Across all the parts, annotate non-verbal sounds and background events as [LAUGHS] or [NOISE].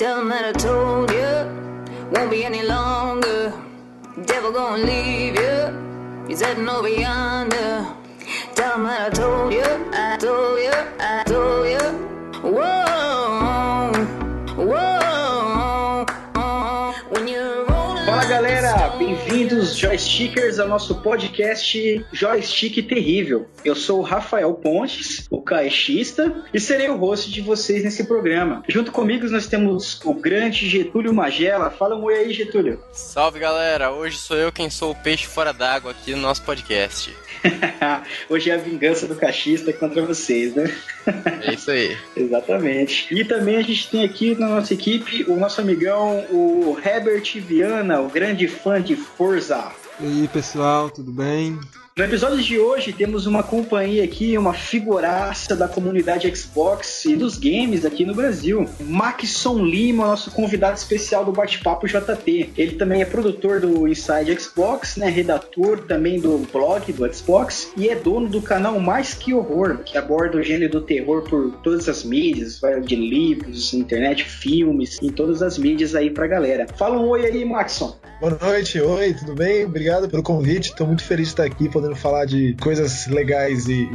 Tell him that I told you, won't be any longer. Devil gonna leave you, he's heading over yonder. Tell him that I told you, bem-vindos joystickers ao nosso podcast Joystick Terrível. Eu sou o Rafael Pontes, o caixista, e serei o host de vocês nesse programa. Junto comigo nós temos o grande Getúlio Magela. Fala um oi aí, Getúlio. Salve galera, hoje sou eu quem sou o peixe fora d'água aqui no nosso podcast. [LAUGHS] Hoje é a vingança do caixista contra vocês, né? É isso aí. [LAUGHS] Exatamente. E também a gente tem aqui na nossa equipe o nosso amigão, o Herbert Viana, o grande fã de Forza. E aí pessoal, tudo bem? No episódio de hoje temos uma companhia aqui, uma figuraça da comunidade Xbox e dos games aqui no Brasil. Maxson Lima, nosso convidado especial do Bate-Papo JT. Ele também é produtor do Inside Xbox, né, redator também do blog do Xbox e é dono do canal Mais Que Horror, que aborda o gênero do terror por todas as mídias, vai de livros, internet, filmes, em todas as mídias aí pra galera. Fala um oi aí, Maxson. Boa noite, oi, tudo bem? Obrigado pelo convite. Tô muito feliz de estar aqui podendo falar de coisas legais e, e-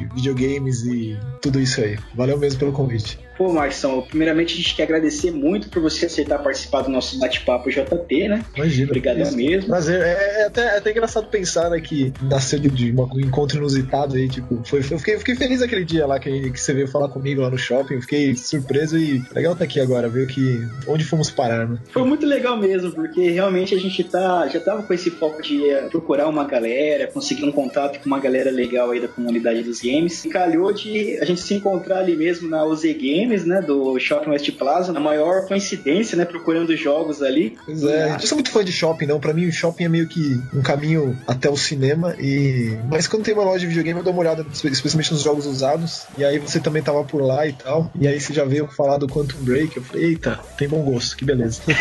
e videogames e tudo isso aí. Valeu mesmo pelo convite. Pô, Maxson, primeiramente a gente quer agradecer muito por você aceitar participar do nosso bate-papo JT, né? Imagina. Obrigadão Isso. mesmo. Prazer. É, é até, é até engraçado pensar né, que nasceu de, de um encontro inusitado aí, tipo, foi, foi- eu fiquei, fiquei feliz aquele dia lá que, que você veio falar comigo lá no shopping, fiquei surpreso e legal estar aqui agora, ver que onde fomos parar, né? Foi muito legal mesmo, porque realmente a gente tá, já tava com esse foco de eh, procurar uma galera, conseguir um contato com uma galera legal aí da comunidade dos games. E calhou de a gente se encontrar ali mesmo na UZ Games, né, do Shopping West Plaza, na maior coincidência, né, procurando jogos ali. Pois é, eu não sou muito fã de shopping, não. Pra mim, o shopping é meio que um caminho até o cinema. e Mas quando tem uma loja de videogame, eu dou uma olhada, especialmente nos jogos usados. E aí você também tava por lá e tal. E aí você já veio falar do Quantum Break. Eu falei, eita, tem bom gosto, que beleza. [LAUGHS]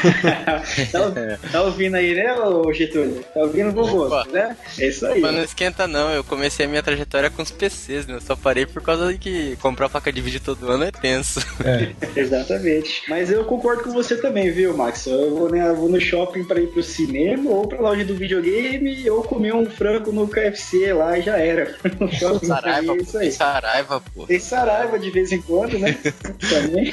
[LAUGHS] tá, tá ouvindo aí, né, ô Getúlio? Tá ouvindo o bom Opa. gosto, né? É isso aí. Mas não esquenta não, eu comecei a minha trajetória com os PCs, né? Eu só parei por causa de que comprar placa de vídeo todo ano é tenso. É, [LAUGHS] Exatamente. Mas eu concordo com você também, viu, Max? Eu vou, né, eu vou no shopping pra ir pro cinema, ou pra loja do videogame, ou comer um frango no KFC lá e já era. [LAUGHS] No shopping Saraiva, é isso aí. Saraiva, pô. Tem Saraiva de vez em quando, né? [LAUGHS] Também.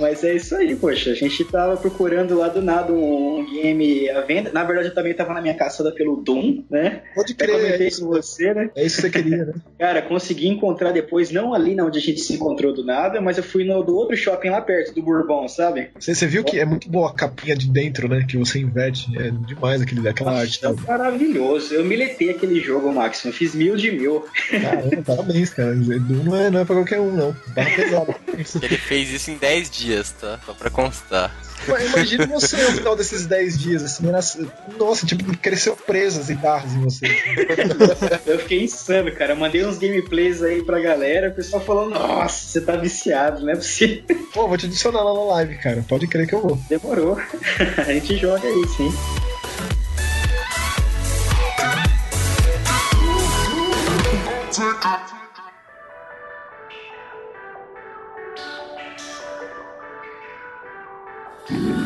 Mas é isso aí, poxa. A gente tava procurando lá do nada um, um game à venda. Na verdade, eu também tava na minha caçada pelo Doom, né? pode Até crer, é comentei isso, com você, né? é isso que você queria, né? [LAUGHS] Cara, consegui encontrar depois, não ali na onde a gente se encontrou do nada, mas eu fui no do outro shopping lá perto, do Bourbon, sabe? Você, você viu que é muito boa a capinha de dentro, né? Que você inverte. É demais aquele, aquela arte. É maravilhoso. Eu miletei aquele jogo, Max. Eu fiz mil de mil. Caramba, parabéns, cara. Doom não é, não é pra qualquer um, não. Barra pesada. Ele fez isso em 10 dias, tá? Só pra constar. Imagina você no final desses 10 dias, assim, era- nossa, tipo, cresceu presas e garras em você. Eu fiquei insano, cara. Eu mandei uns gameplays aí pra galera. O pessoal falou: Nossa, você tá viciado, não é possível. Pô, vou te adicionar lá na live, cara. Pode crer que eu vou. Demorou. [LAUGHS] A gente joga aí, sim. Queria [LAUGHS]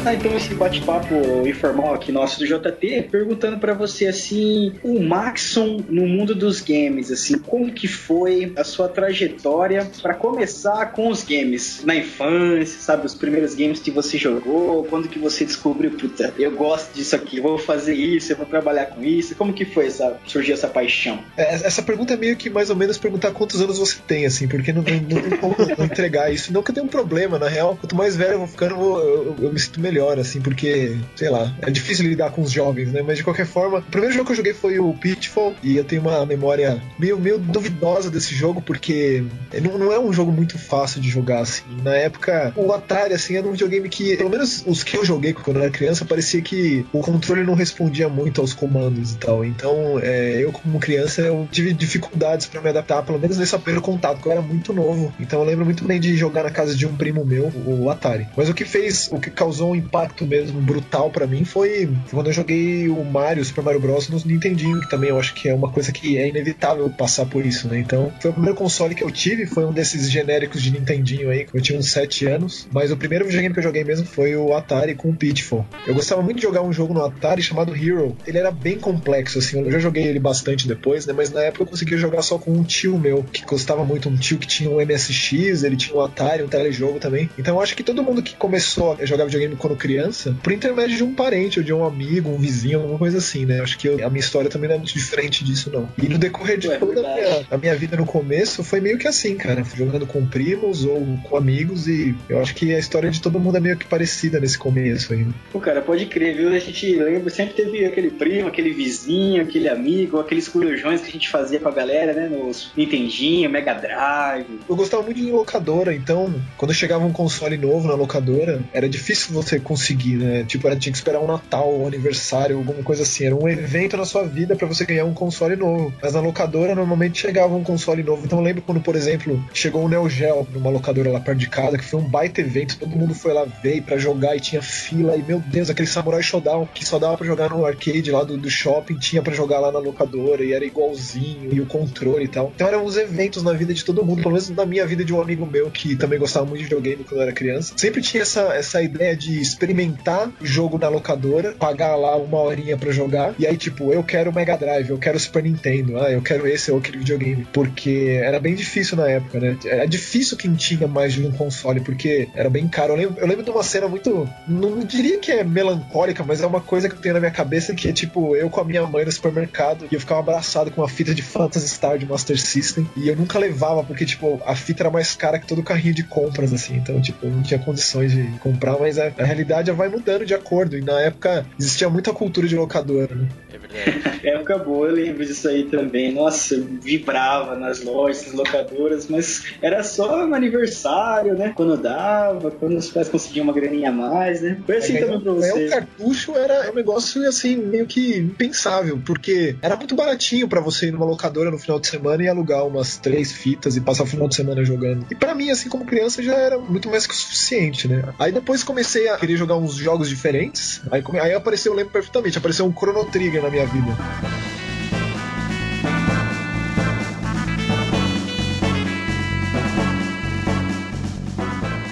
começar então esse bate-papo informal aqui nosso do JT, perguntando pra você assim, o Maxon no mundo dos games, assim, como que foi a sua trajetória pra começar com os games na infância, sabe, os primeiros games que você jogou, quando que você descobriu, puta, eu gosto disso aqui, vou fazer isso, eu vou trabalhar com isso, como que foi essa, surgiu essa paixão? É, Essa pergunta é meio que mais ou menos perguntar quantos anos você tem, assim, porque não, não, não tem como entregar isso. Não que eu tenha um problema, na real. Quanto mais velho eu vou ficando, eu, eu- eu me sinto melhor, assim, porque, sei lá, é difícil lidar com os jovens, né? Mas de qualquer forma, o primeiro jogo que eu joguei foi o Pitfall, e eu tenho uma memória meio, meio duvidosa desse jogo, porque não, não é um jogo muito fácil de jogar, assim. Na época, o Atari, assim, era um videogame que, pelo menos os que eu joguei quando eu era criança, parecia que o controle não respondia muito aos comandos e tal. Então, é, eu, como criança, eu tive dificuldades pra me adaptar, pelo menos nesse primeiro contato, porque eu era muito novo. Então, eu lembro muito bem de jogar na casa de um primo meu, o Atari. Mas o que fez, o que causou um impacto mesmo brutal para mim foi quando eu joguei o Mario, Super Mario Bros. no Nintendinho, que também eu acho que é uma coisa que é inevitável passar por isso, né? Então, foi o primeiro console que eu tive, foi um desses genéricos de Nintendinho aí, eu tinha uns 7 anos, mas o primeiro videogame que eu joguei mesmo foi o Atari com o Pitfall. Eu gostava muito de jogar um jogo no Atari chamado Hero. Ele era bem complexo, assim, eu já joguei ele bastante depois, né? Mas na época eu conseguia jogar só com um tio meu, que gostava muito, um tio que tinha um MSX, ele tinha um Atari, um telejogo também. Então eu acho que todo mundo que começou a jogar videogame quando criança, por intermédio de um parente ou de um amigo, um vizinho, alguma coisa assim, né? Acho que eu, a minha história também não é muito diferente disso, não. E no decorrer de É toda a minha, a minha vida no começo foi meio que assim, cara. Jogando com primos ou com amigos e eu acho que a história de todo mundo é meio que parecida nesse começo ainda. Pô, cara, pode crer, viu? A gente lembra, sempre teve aquele primo, aquele vizinho, aquele amigo, aqueles corujões que a gente fazia com a galera, né? Nos Nintendinho, Mega Drive. Eu gostava muito de locadora, então quando chegava um console novo na locadora, era difícil você conseguir, né? Tipo, era, tinha que esperar um Natal, um aniversário, alguma coisa assim. Era um evento na sua vida pra você ganhar um console novo. Mas na locadora normalmente chegava um console novo. Então eu lembro quando, por exemplo, chegou o Neo Geo numa locadora lá perto de casa, que foi um baita evento, todo mundo foi lá ver pra jogar e tinha fila. E meu Deus, aquele Samurai Showdown que só dava pra jogar no arcade lá do, do shopping, tinha pra jogar lá na locadora e era igualzinho, e o controle e tal. Então eram uns eventos na vida de todo mundo, pelo menos na minha vida de um amigo meu que também gostava muito de videogame quando eu era criança. Sempre tinha essa, essa ideia de experimentar jogo na locadora, pagar lá uma horinha pra jogar, e aí, tipo, eu quero Mega Drive, eu quero Super Nintendo, ah, eu quero esse ou aquele videogame. Porque era bem difícil na época, né? Era difícil quem tinha mais de um console, porque era bem caro. Eu lembro, eu lembro de uma cena muito. Não diria que é melancólica, mas é uma coisa que eu tenho na minha cabeça que é tipo, eu com a minha mãe no supermercado e eu ficava abraçado com uma fita de Phantasy Star de Master System e eu nunca levava porque, tipo, a fita era mais cara que todo carrinho de compras, assim. Então, tipo, eu não tinha condições de comprar, mas a, a realidade vai mudando de acordo. E na época existia muita cultura de locadora, né? É verdade. Época boa, eu lembro disso aí também. Nossa, eu vibrava nas lojas, nas locadoras, mas era só no aniversário, né? Quando dava, quando os pais conseguiam uma graninha a mais, né? Foi assim É, também pra ganhar você. um cartucho era um negócio assim, meio que impensável, porque era muito baratinho pra você ir numa locadora no final de semana e alugar umas três fitas e passar o final de semana jogando. E pra mim, assim como criança, já era muito mais que o suficiente, né? Aí depois comecei a querer jogar uns jogos diferentes. Aí, aí apareceu, eu lembro perfeitamente, apareceu um Chrono Trigger na minha vida.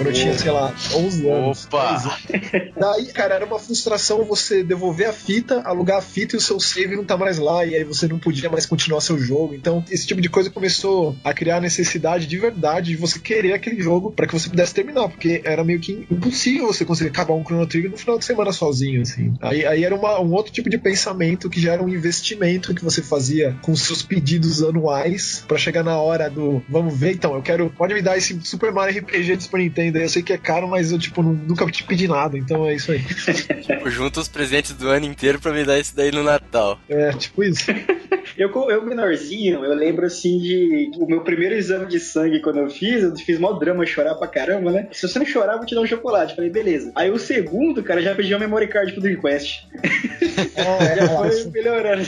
Quando eu tinha, sei lá, 11 anos. Opa! 10 anos. Daí, cara, era uma frustração você devolver a fita, alugar a fita e o seu save não tá mais lá, e aí você não podia mais continuar seu jogo. Então, esse tipo de coisa começou a criar a necessidade de verdade de você querer aquele jogo para que você pudesse terminar, porque era meio que impossível você conseguir acabar um Chrono Trigger no final de semana sozinho, assim. Aí, aí era uma- um outro tipo de pensamento que já era um investimento que você fazia com seus pedidos anuais para chegar na hora do vamos ver, então, eu quero, pode me dar esse Super Mario RPG de Super Nintendo eu sei que é caro, mas eu, tipo, nunca te pedi nada, então é isso aí. [LAUGHS] Tipo, junto os presentes do ano inteiro pra me dar isso daí no Natal. É, tipo isso. [LAUGHS] Eu, eu menorzinho, eu lembro assim de o meu primeiro exame de sangue quando eu fiz, eu fiz mó drama chorar pra caramba, né? Se você não chorar, eu vou te dar um chocolate. Falei, beleza. Aí o segundo, cara, já pediu uma memory card pro Dream Quest. É, [LAUGHS] Já foi é, melhorando.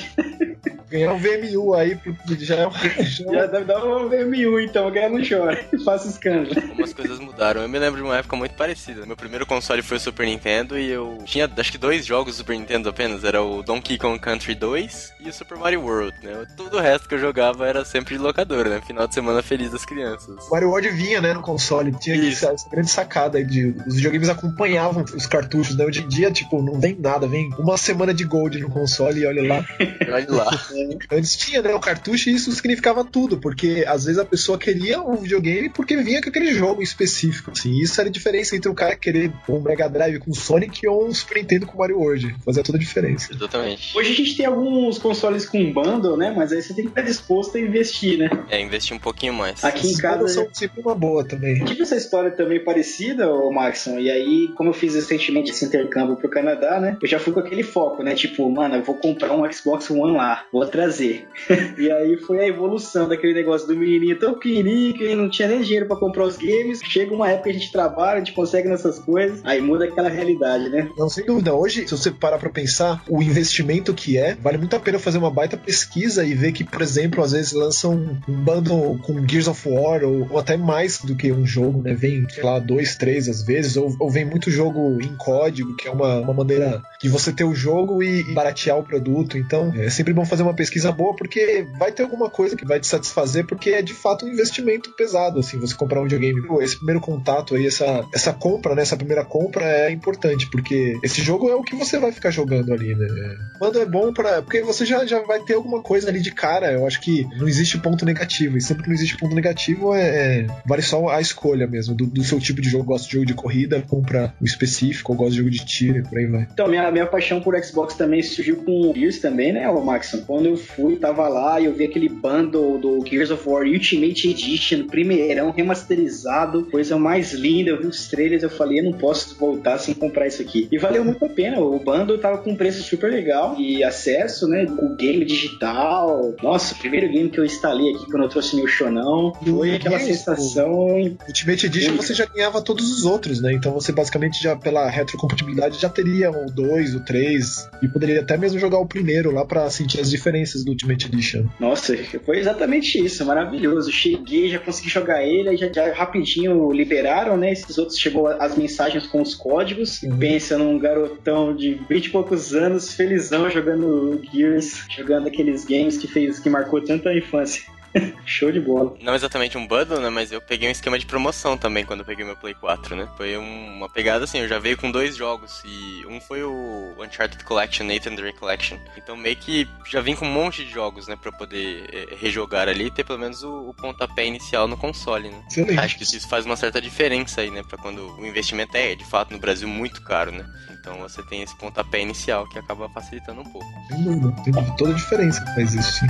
ganhar um VMU aí pro- já é um. já é um- Já deve dar um VMU, então, a galera não chora. [LAUGHS] Faça escândalo. Como as coisas mudaram. Eu me lembro de uma época muito parecida. Meu primeiro console foi o Super Nintendo e eu tinha acho que dois jogos do Super Nintendo apenas. Era o Donkey Kong Country 2 e o Super Mario World, né? Todo o resto que eu jogava era sempre de locadora, né? Final de semana feliz das crianças. O Mario World vinha, né, no console. Tinha Isso. essa, essa grande sacada aí de os videogames acompanhavam os cartuchos, né? Hoje em dia, tipo, não vem nada, vem uma semana de gold no console e olha lá. [LAUGHS] Olha lá. [LAUGHS] Antes tinha, né, o cartucho e isso significava tudo, porque às vezes a pessoa queria um videogame porque vinha com aquele jogo em específico, assim. Isso era a diferença entre o cara querer um Mega Drive com Sonic ou um Super Nintendo com Mario World. Fazia toda a diferença. Exatamente. Hoje a gente tem alguns consoles com né? Mas aí você tem que estar disposto a investir, né? É, investir um pouquinho mais. Aqui em As casa. são sempre uma boa também. Tive essa história também parecida, ô Maxon, e aí, como eu fiz recentemente esse intercâmbio pro Canadá, né? Eu já fui com aquele foco, né? Tipo, mano, eu vou comprar um Xbox One lá, vou trazer. [LAUGHS] e aí foi a evolução daquele negócio do menininho tão pequenininho que não tinha nem dinheiro para comprar os games. Chega uma época que a gente trabalha, a gente consegue nessas coisas, aí muda aquela realidade, né? Não, sem dúvida. Hoje, se você parar pra pensar o investimento que é, vale muito a pena fazer uma baita pesquisa e ver que, por exemplo, às vezes lançam um bundle com Gears of War ou, ou até mais do que um jogo, né? Vem, sei lá, dois, três às vezes, ou, ou vem muito jogo em código, que é uma, uma maneira de você ter o jogo e, e baratear o produto. Então, é sempre bom fazer uma pesquisa boa, porque vai ter alguma coisa que vai te satisfazer, porque é de fato um investimento pesado, assim, você comprar um videogame. Pô, esse primeiro contato aí, essa, essa compra, né? Essa primeira compra é importante, porque esse jogo é o que você vai ficar jogando ali, né? Quando é bom para Porque você já, já vai ter alguma coisa ali de cara. Eu acho que não existe ponto negativo. E sempre que não existe ponto negativo, é, é vale só a escolha mesmo do, do, seu tipo de jogo. Gosto de jogo de corrida, compra o específico, ou gosto de jogo de tiro, por aí vai. Então, minha, minha paixão por Xbox também surgiu com Gears também, né, o Maxon? Quando eu fui, tava lá e eu vi aquele bundle do Gears of War Ultimate Edition, primeirão, remasterizado, coisa mais linda. Eu vi os trailers, eu falei, eu não posso voltar sem comprar isso aqui. E valeu muito a pena. O bundle tava com um preço super legal e acesso, né, com game digital. Nossa, o primeiro game que eu instalei aqui quando eu trouxe meu Shonão foi aquela sensação. Ultimate Edition você já ganhava todos os outros, né? Então você basicamente já pela retrocompatibilidade já teria o 2, o 3 e poderia até mesmo jogar o primeiro lá para sentir as diferenças do Ultimate Edition. Nossa, foi exatamente isso, maravilhoso. Cheguei, já consegui jogar ele, aí já, já rapidinho liberaram, né? Esses outros chegou as mensagens com os códigos. Uhum. Pensa num garotão de 20 e poucos anos, felizão jogando Gears, jogando aqueles games que fez que marcou tanto a infância. [LAUGHS] Show de bola. Não exatamente um bundle, né? Mas eu peguei um esquema de promoção também quando eu peguei meu Play 4, né? Foi um, uma pegada assim, eu já veio com dois jogos. E um foi o Uncharted Collection, Nathan Drake Collection. Então meio que já vim com um monte de jogos, né? Pra poder é, rejogar ali e ter pelo menos o, o, pontapé inicial no console, né? Excelente. Acho que isso faz uma certa diferença aí, né? Pra quando o investimento é, de fato, no Brasil muito caro, né? Então você tem esse pontapé inicial que acaba facilitando um pouco. Tem toda a diferença que faz isso, sim.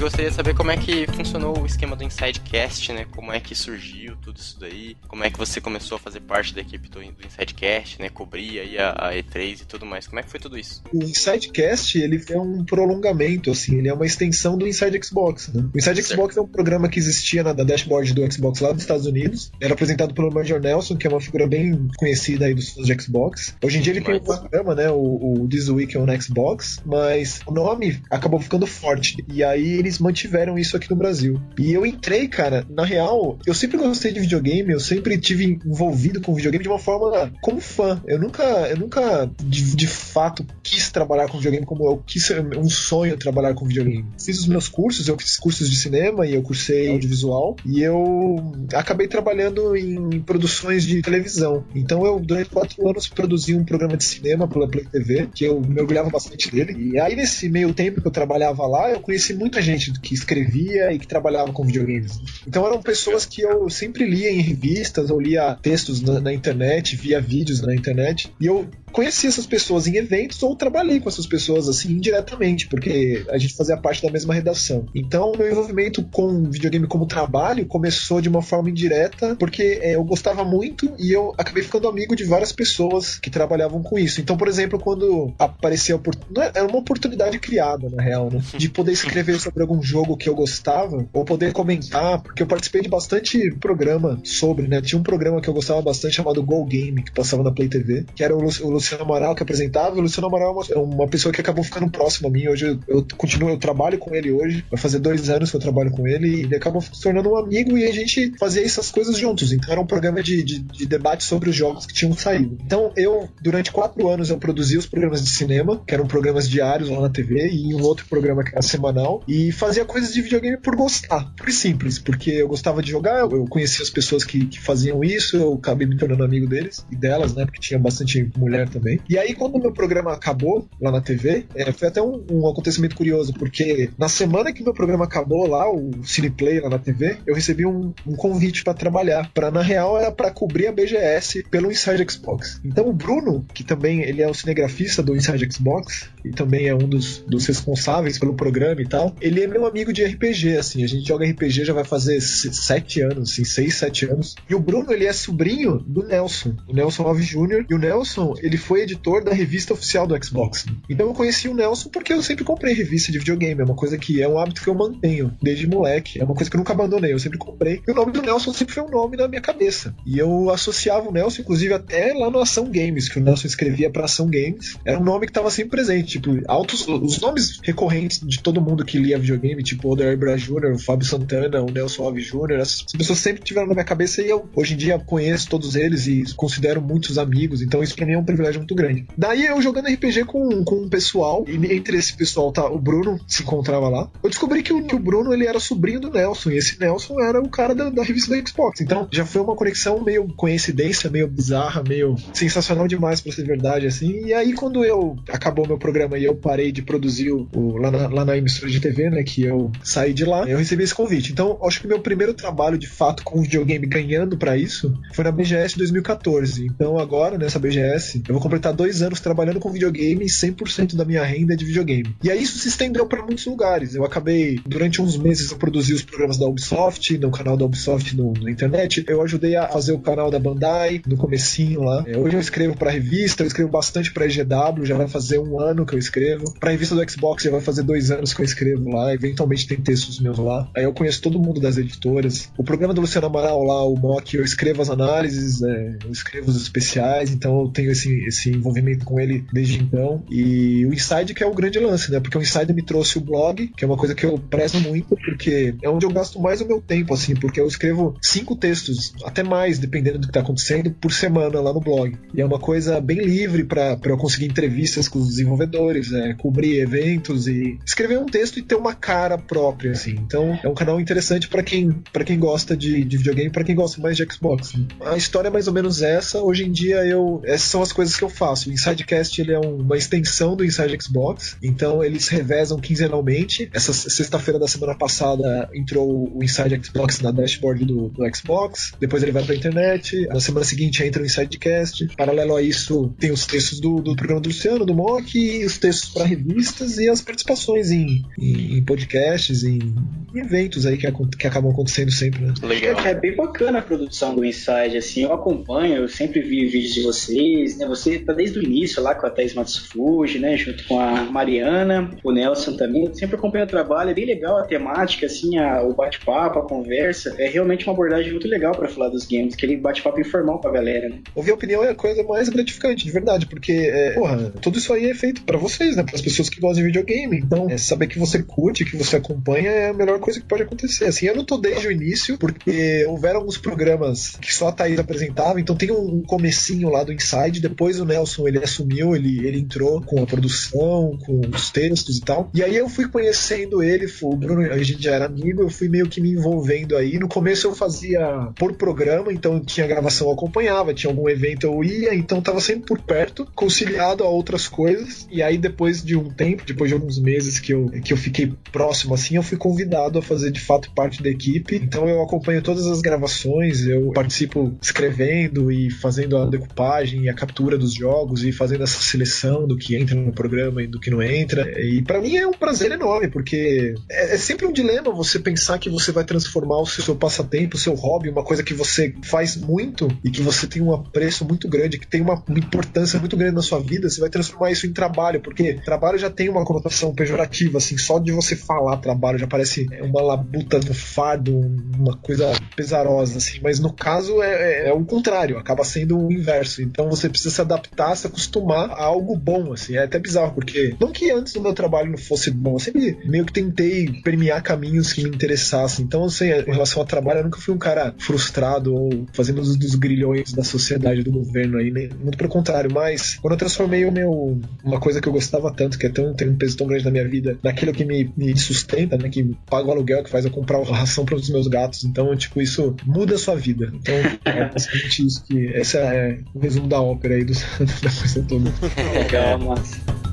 Gente gostaria de saber como é que funcionou o esquema do Insidecast, né? Como é que surgiu tudo isso daí, como é que você começou a fazer parte da equipe do, do Insidecast, né? Cobrir aí a, a, E3 e tudo mais. Como é que foi tudo isso? O Insidecast, ele é um prolongamento, assim, ele é uma extensão do Inside Xbox, né? O Inside certo. Xbox é um programa que existia na da dashboard do Xbox lá dos Estados Unidos. Era apresentado pelo Major Nelson, que é uma figura bem conhecida aí dos fãs de Xbox. Hoje em dia ele tem um programa, né? O, o This Week on Xbox, mas o nome acabou ficando forte. E aí eles mantiveram isso aqui no Brasil. E eu entrei, cara, na real, eu sempre gostei de videogame, eu sempre tive envolvido com videogame de uma forma como fã. Eu nunca, eu nunca de, de fato quis trabalhar com videogame como eu quis um sonho trabalhar com videogame. Fiz os meus cursos, eu fiz cursos de cinema e eu cursei audiovisual e eu acabei trabalhando em produções de televisão. Então eu durante quatro anos produzi um programa de cinema pela Play TV que eu me orgulhava bastante dele. E aí nesse meio tempo que eu trabalhava lá, eu conheci muita gente gente que escrevia e que trabalhava com videogames. Então eram pessoas que eu sempre lia em revistas ou lia textos na, na internet, via vídeos na internet, e eu conheci essas pessoas em eventos ou trabalhei com essas pessoas assim indiretamente, porque a gente fazia parte da mesma redação. Então, meu envolvimento com videogame como trabalho começou de uma forma indireta, porque é, eu gostava muito e eu acabei ficando amigo de várias pessoas que trabalhavam com isso. Então, por exemplo, quando apareceu é, era uma oportunidade criada, na real, né? De poder escrever sobre algum jogo que eu gostava, ou poder comentar, porque eu participei de bastante programa sobre, né? Tinha um programa que eu gostava bastante chamado Go Game, que passava na Play TV, que era o, Luciano Amaral que apresentava. O Luciano Amaral é uma, é uma pessoa que acabou ficando próximo a mim. Hoje eu, eu, continuo, eu trabalho com ele hoje. Vai fazer dois anos que eu trabalho com ele e ele acabou se tornando um amigo e a gente fazia essas coisas juntos. Então era um programa de, de, de debate sobre os jogos que tinham saído. Então eu, durante quatro anos, eu produzi os programas de cinema, que eram programas diários lá na TV, e um outro programa que era semanal. E fazia coisas de videogame por gostar, por simples, porque eu gostava de jogar, eu conhecia as pessoas que, que faziam isso, eu acabei me tornando amigo deles e delas, né? Porque tinha bastante mulher também. E aí, quando o meu programa acabou lá na TV, é, foi até um, um, acontecimento curioso, porque na semana que meu programa acabou lá, o Cineplay lá na TV, eu recebi um, um convite para trabalhar. Para na real era para cobrir a BGS pelo Inside Xbox. Então o Bruno, que também ele é o cinegrafista do Inside Xbox e também é um dos, dos responsáveis pelo programa e tal, ele meu amigo de RPG, assim. A gente joga RPG já vai fazer sete anos, assim, seis, sete anos. E o Bruno, ele é sobrinho do Nelson, o Nelson Alves Jr. E o Nelson, ele foi editor da revista oficial do Xbox. Então eu conheci o Nelson porque eu sempre comprei revista de videogame. É uma coisa que é um hábito que eu mantenho desde moleque. É uma coisa que eu nunca abandonei, eu sempre comprei. E o nome do Nelson sempre foi um nome na minha cabeça. E eu associava o Nelson, inclusive, até lá no Ação Games, que o Nelson escrevia para Ação Games. Era um nome que estava sempre presente. Tipo, altos, os nomes recorrentes de todo mundo que lia videogame, tipo o Odair Jr., o Fábio Santana, o Nelson Alves Jr., as pessoas sempre tiveram na minha cabeça e eu, hoje em dia, conheço todos eles e considero muitos amigos. Então isso pra mim é um privilégio muito grande. Daí eu jogando RPG com, com um pessoal, e entre esse pessoal tá o Bruno se encontrava lá. Eu descobri que o, que o Bruno ele era sobrinho do Nelson, e esse Nelson era o cara da, da revista da Xbox. Então já foi uma conexão meio coincidência, meio bizarra, meio sensacional demais para ser verdade, assim. E aí quando eu acabou meu programa e eu parei de produzir o, o lá, na, lá na emissora de TV, né, que eu saí de lá, eu recebi esse convite. Então acho que meu primeiro trabalho de fato com videogame ganhando para isso foi na BGS 2014. Então agora nessa BGS eu vou completar dois anos trabalhando com videogame e 100% da minha renda é de videogame. E aí isso se estendeu para muitos lugares. Eu acabei durante uns meses eu produzi os programas da Ubisoft, no canal da Ubisoft no, na internet. Eu ajudei a fazer o canal da Bandai no comecinho lá. É, hoje eu escrevo para revista, eu escrevo bastante para EGW, já vai fazer um ano que eu escrevo. Para revista do Xbox já vai fazer dois anos que eu escrevo lá. Eventualmente tem textos meus lá. Aí eu conheço todo mundo das editoras. O programa do Luciano Amaral lá, o Mock, eu escrevo as análises, é, eu escrevo os especiais, então eu tenho esse, esse envolvimento com ele desde então. E o Inside que é o grande lance, né? Porque o Inside me trouxe o blog, que é uma coisa que eu prezo muito, porque é onde eu gasto mais o meu tempo, assim, porque eu escrevo cinco textos, até mais, dependendo do que tá acontecendo, por semana lá no blog. E é uma coisa bem livre para eu conseguir entrevistas com os desenvolvedores, é, cobrir eventos e escrever um texto e ter uma cara própria, assim. Então é um canal interessante para quem, pra quem gosta de, de videogame, para quem gosta mais de Xbox. A história é mais ou menos essa. Hoje em dia eu. Essas são as coisas que eu faço. O Insidecast ele é uma extensão do Inside Xbox, então eles revezam quinzenalmente. Essa sexta-feira da semana passada entrou o Inside Xbox na dashboard do, do Xbox, depois ele vai pra internet. Na semana seguinte entra o Insidecast. Paralelo a isso, tem os textos do, do programa do Luciano, do Mock, os textos para revistas e as participações em, em, em podcasts, em, eventos aí que, que acabam acontecendo sempre, né? Legal. É, é bem bacana a produção do Inside, assim, eu acompanho, eu sempre vi vídeos de vocês, né? Você tá desde o início lá com a Thais Matsufuji, né? Junto com a Mariana, o Nelson também. Eu sempre acompanho o trabalho, é bem legal a temática, assim, a, o bate-papo, a conversa. É realmente uma abordagem muito legal para falar dos games, aquele bate-papo informal pra galera, né? Ouvir a opinião é a coisa mais gratificante, de verdade, porque, é, porra, tudo isso aí é feito para vocês, né? Para as pessoas que gostam de videogame. Então, é, saber que você curte, que você acompanha é a melhor coisa que pode acontecer. Assim, eu não tô desde o início, porque houveram alguns programas que só a Thaís apresentava, então tem um comecinho lá do Inside, depois o Nelson ele assumiu, ele, ele entrou com a produção, com os textos e tal. E aí eu fui conhecendo ele, o Bruno, a gente já era amigo, eu fui meio que me envolvendo aí. No começo eu fazia por programa, então tinha gravação eu acompanhava, tinha algum evento eu ia, então tava sempre por perto, conciliado a outras coisas. E aí depois de um tempo, depois de alguns meses que eu, que eu fiquei próximo assim, eu fui convidado a fazer de fato parte da equipe. Então eu acompanho todas as gravações, eu participo escrevendo e fazendo a decupagem e a captura dos jogos e fazendo essa seleção do que entra no programa e do que não entra. E para mim é um prazer enorme, porque é, é, sempre um dilema você pensar que você vai transformar o seu, seu passatempo, o seu hobby, uma coisa que você faz muito e que você tem um apreço muito grande, que tem uma, uma importância muito grande na sua vida, você vai transformar isso em trabalho, porque trabalho já tem uma conotação pejorativa, assim, só de você falar trabalho já parece uma labuta do fardo, uma coisa pesarosa, assim, mas no caso é, é, é o contrário, acaba sendo o inverso. Então você precisa se adaptar, se acostumar a algo bom, assim. É até bizarro, porque não que antes do meu trabalho não fosse bom, eu sempre meio que tentei permear caminhos que me interessassem. Então, assim, em relação ao trabalho, eu nunca fui um cara frustrado ou fazendo os dos grilhões da sociedade, do governo aí, né? muito pelo contrário. Mas quando eu transformei o meu uma coisa que eu gostava tanto, que é tão tem um peso tão grande na minha vida, naquilo que me me, me sustenta, né? Que paga o aluguel, que faz eu comprar ração para os meus gatos. Então, tipo, isso muda a sua vida. Então, [LAUGHS] é basicamente isso que. Esse é o resumo da ópera aí do, [LAUGHS] da coisa toda. Legal, massa.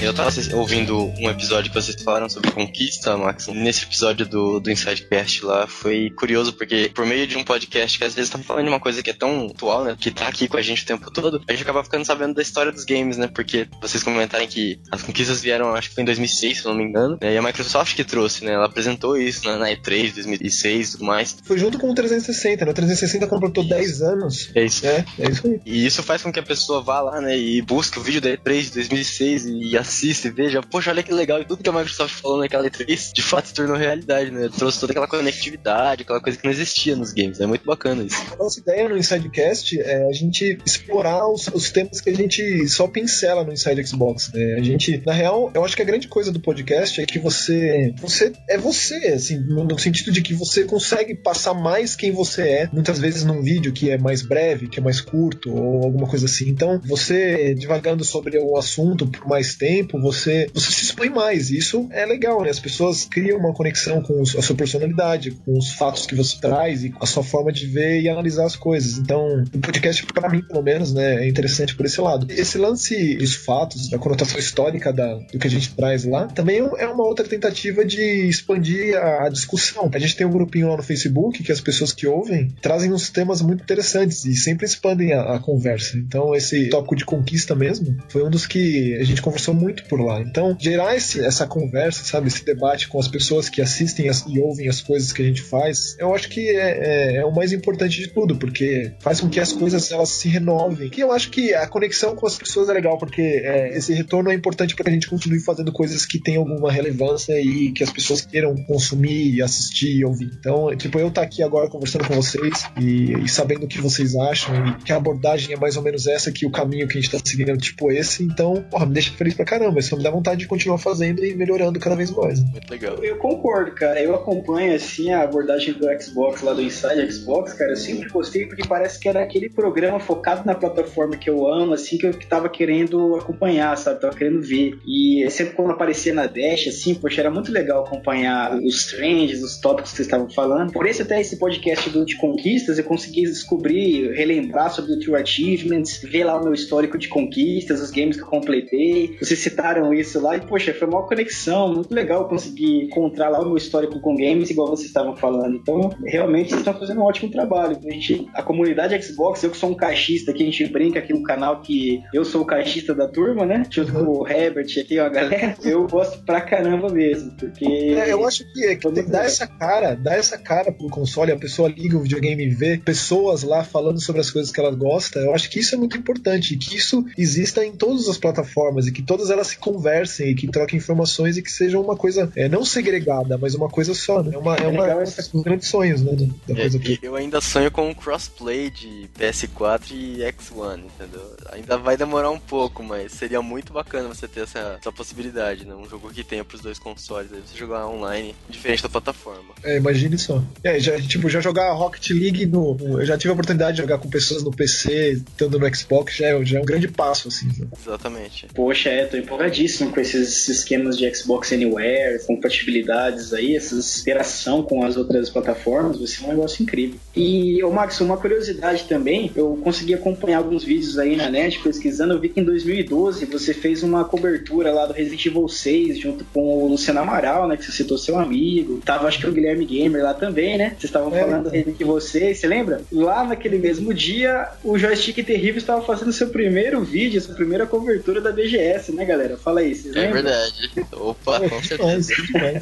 É, eu tava ouvindo um episódio que vocês falaram sobre conquista, Max. Nesse episódio do, do Insidecast lá, foi curioso porque por meio de um podcast que às vezes tá falando de uma coisa que é tão atual, né? Que tá aqui com a gente o tempo todo, a gente acaba ficando sabendo da história dos games, né? Porque vocês comentarem que as conquistas vieram, acho que foi em 2006, se não me engano, né? E a Microsoft que trouxe, né? Ela apresentou isso na, na E3 2006 e tudo mais. Foi junto com o 360, né? O 360 completou 10 anos. É isso. É, é isso aí. E isso faz com que a pessoa vá lá, né? E busque o vídeo da E3 de 2006 e assista e veja, poxa, olha que legal. E tudo que a Microsoft falou naquela E3 de fato se tornou realidade, né? Trouxe toda aquela conectividade, aquela coisa que não existia nos games. É muito bacana isso. A nossa ideia no Insidecast é a gente explorar os, os temas que a gente só pincela no Inside Xbox. Né? A gente, na real, eu acho que a grande coisa do podcast é que você, você é você, assim, no, sentido de que você consegue passar mais quem você é, muitas vezes num vídeo que é mais breve, que é mais curto ou alguma coisa assim. Então, você divagando sobre o assunto por mais tempo, você, você se expõe mais. E isso é legal, né? As pessoas criam uma conexão com os, a sua personalidade, com os fatos que você traz e a sua forma de ver e analisar as coisas. Então, o podcast, para mim, pelo menos, né, é interessante por esse lado. Esse lance dos fatos, da conotação histórica da, do que a gente traz lá, também é uma outra tentativa de expandir a, a discussão. A gente tem um grupinho lá no Facebook que as pessoas que ouvem trazem uns temas muito interessantes e sempre expandem a, a conversa. Então, esse tópico de conquista mesmo foi um dos que a gente conversou muito por lá. Então, gerar esse, essa conversa, sabe, esse debate com as pessoas que assistem as, e ouvem as coisas que a gente faz, eu acho que é, é, é, o mais importante de tudo, porque faz com que as coisas elas se renovem. Que eu acho que a conexão com as pessoas é legal, porque é, esse retorno é importante para que a gente continue fazendo coisas que tenham alguma relevância e que as pessoas queiram consumir, assistir e ouvir. Então, tipo, eu estar tá aqui agora conversando com vocês e, e, sabendo o que vocês acham e que a abordagem é mais ou menos essa, que o caminho que a gente tá seguindo é tipo esse, então, porra, me deixa feliz pra caramba. Isso me dá vontade de continuar fazendo e melhorando cada vez mais. Muito legal. Eu, eu concordo, cara. Eu acompanho, assim, a abordagem do Xbox lá do Inside Xbox, cara. Eu sempre gostei porque parece que era aquele programa focado na plataforma que eu amo, assim, que eu tava querendo acompanhar, sabe? Tava querendo ver. E sempre quando aparecia na Dash, assim, poxa, era muito legal acompanhar os trends, os tópicos que vocês estavam falando. Por esse até esse podcast do de conquistas, eu consegui descobrir, relembrar sobre o True Achievements, ver lá o meu histórico de conquistas, os games que eu completei. Vocês citaram isso lá e, poxa, foi uma conexão, muito legal conseguir encontrar lá o meu histórico com games, igual vocês estavam falando. Então, realmente, vocês estão fazendo um ótimo trabalho. A, gente, a comunidade Xbox, eu que sou um caixista aqui, a gente brinca aqui no canal que eu sou o caixista da turma, né? Junto com o Herbert aqui, ó, a galera. Eu gosto pra caramba mesmo, porque... É, eu acho que, é, que dá essa cara, dá essa cara pro console, a pessoa liga o videogame e vê pessoas lá falando sobre as coisas que ela gosta, eu acho que isso é muito importante, que isso exista em todas as plataformas e que todas elas se conversem e que troquem informações e que sejam uma coisa é, não segregada, mas uma coisa só, né? É uma, é uma, é um grandes sonhos, né? Da coisa é, eu ainda sonho com um crossplay de PS4 e X1, entendeu? Ainda vai demorar um pouco, mas seria muito bacana você ter essa, essa possibilidade, né? Um jogo que tenha pros dois consoles, aí você jogar online, diferente da plataforma. É, imagine só. É, já, tipo, já jogar Rocket League no, Eu já tive a oportunidade de jogar com pessoas no PC, estando no Xbox, já é, já é um grande passo, assim. Né? Exatamente. Poxa, é, tô empolgadíssimo com esses esquemas de Xbox Anywhere, compatibilidades aí, essa interação com as outras plataformas, vai ser um negócio incrível. E, ô Max, uma curiosidade também, eu consegui acompanhar alguns vídeos aí na net, pesquisando, eu vi que em 2012 você fez uma cobertura lá do Resident Evil 6, junto com o Luciano Amaral, né, que você citou seu amigo, tava acho que o Guilherme Gamer lá também, né, vocês estavam é, falando do Resident Evil 6, você lembra? Lá naquele mesmo dia, o Joystick Terrível estava fazendo seu primeiro vídeo, sua primeira cobertura da BGS, né, galera? Fala aí, vocês É lembram? verdade. Opa, com certeza.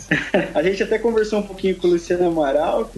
[LAUGHS] a gente até conversou um pouquinho com o Luciano Amaral,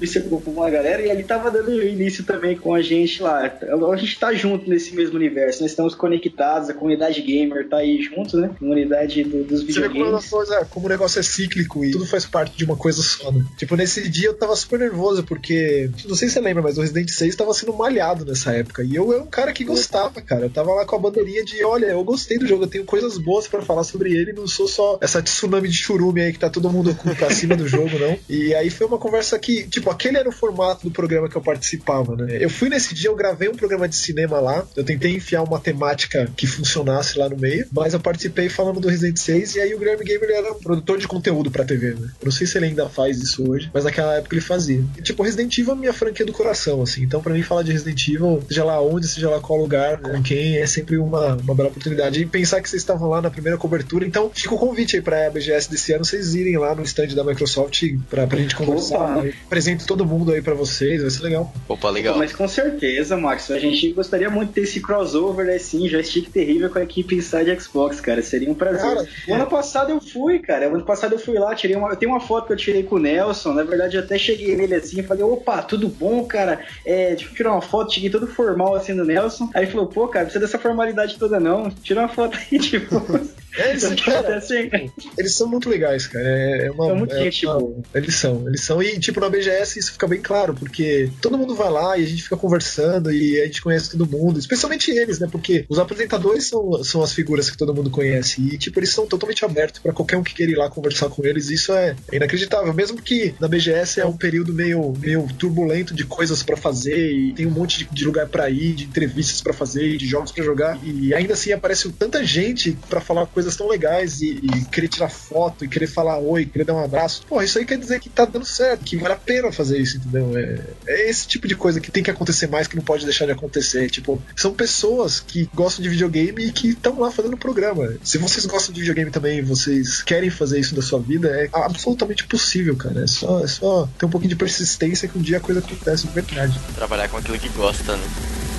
com uma galera, e ele tava dando início também com a gente lá. A gente tá junto nesse mesmo universo, nós estamos conectados, a comunidade gamer tá aí junto, né? Comunidade do, dos videogames. Você vê como, coisa, como o negócio é cíclico e tudo faz parte de uma coisa só, né? Tipo, nesse dia eu tava super nervoso, porque, não sei se você lembra, mas o Resident 6 tava sendo malhado nessa época, e eu era um cara que gostava, cara. Eu tava lá com a bandeirinha de, olha, eu gostei do jogo, eu tenho coisas boas boas para falar sobre ele, não sou só essa tsunami de churume aí que tá todo mundo pra cima do jogo, não. E aí foi uma conversa que, tipo, aquele era o formato do programa que eu participava, né? Eu fui nesse dia, eu gravei um programa de cinema lá, eu tentei enfiar uma temática que funcionasse lá no meio, mas eu participei falando do Resident 6 e aí o Guilherme Gamer era um produtor de conteúdo pra TV, né? Eu não sei se ele ainda faz isso hoje, mas naquela época ele fazia. E, tipo, Resident Evil é minha franquia do coração, assim. Então, para mim, falar de Resident Evil, seja lá onde, seja lá qual lugar, com quem, é sempre uma, uma bela oportunidade. E pensar que vocês estavam lá na primeira cobertura, então fica o convite aí pra BGS desse ano, vocês irem lá no stand da Microsoft pra, pra gente conversar. Apresento todo mundo aí pra vocês, vai ser legal. Opa, legal. Mas com certeza, Max, a gente gostaria muito de ter esse crossover, assim, joystick terrível com a equipe Inside Xbox, cara. Seria um prazer. Cara, o ano passado eu fui, cara. O ano passado eu fui lá, tirei uma. Eu tenho uma foto que eu tirei com o Nelson. Na verdade, eu até cheguei nele assim e falei, opa, tudo bom, cara? É, deixa eu tirar uma foto, cheguei todo formal assim no Nelson. Aí ele falou, pô, cara, precisa dessa formalidade toda, não. Tira uma foto aí, tipo. É, eles, cara, assim. eles são muito legais, cara. É uma, são muito é gente, uma, Eles são, eles são. E, tipo, na BGS isso fica bem claro, porque todo mundo vai lá e a gente fica conversando e a gente conhece todo mundo, especialmente eles, né? Porque os apresentadores são, são as figuras que todo mundo conhece. E, tipo, eles são totalmente abertos para qualquer um que queira ir lá conversar com eles. Isso é inacreditável. Mesmo que na BGS é um período meio, meio turbulento de coisas para fazer e tem um monte de, de lugar para ir, de entrevistas para fazer, de jogos para jogar. E ainda assim aparece tanta gente para falar coisas tão legais e, e, querer tirar foto e querer falar oi, querer dar um abraço. Pô, isso aí quer dizer que tá dando certo, que vale a pena fazer isso, entendeu? É, é esse tipo de coisa que tem que acontecer mais, que não pode deixar de acontecer. Tipo, são pessoas que gostam de videogame e que estão lá fazendo programa. Se vocês gostam de videogame também vocês querem fazer isso da sua vida, é absolutamente possível, cara. É só, é só ter um pouquinho de persistência que um dia a coisa acontece de verdade. Trabalhar com aquilo que gosta, né?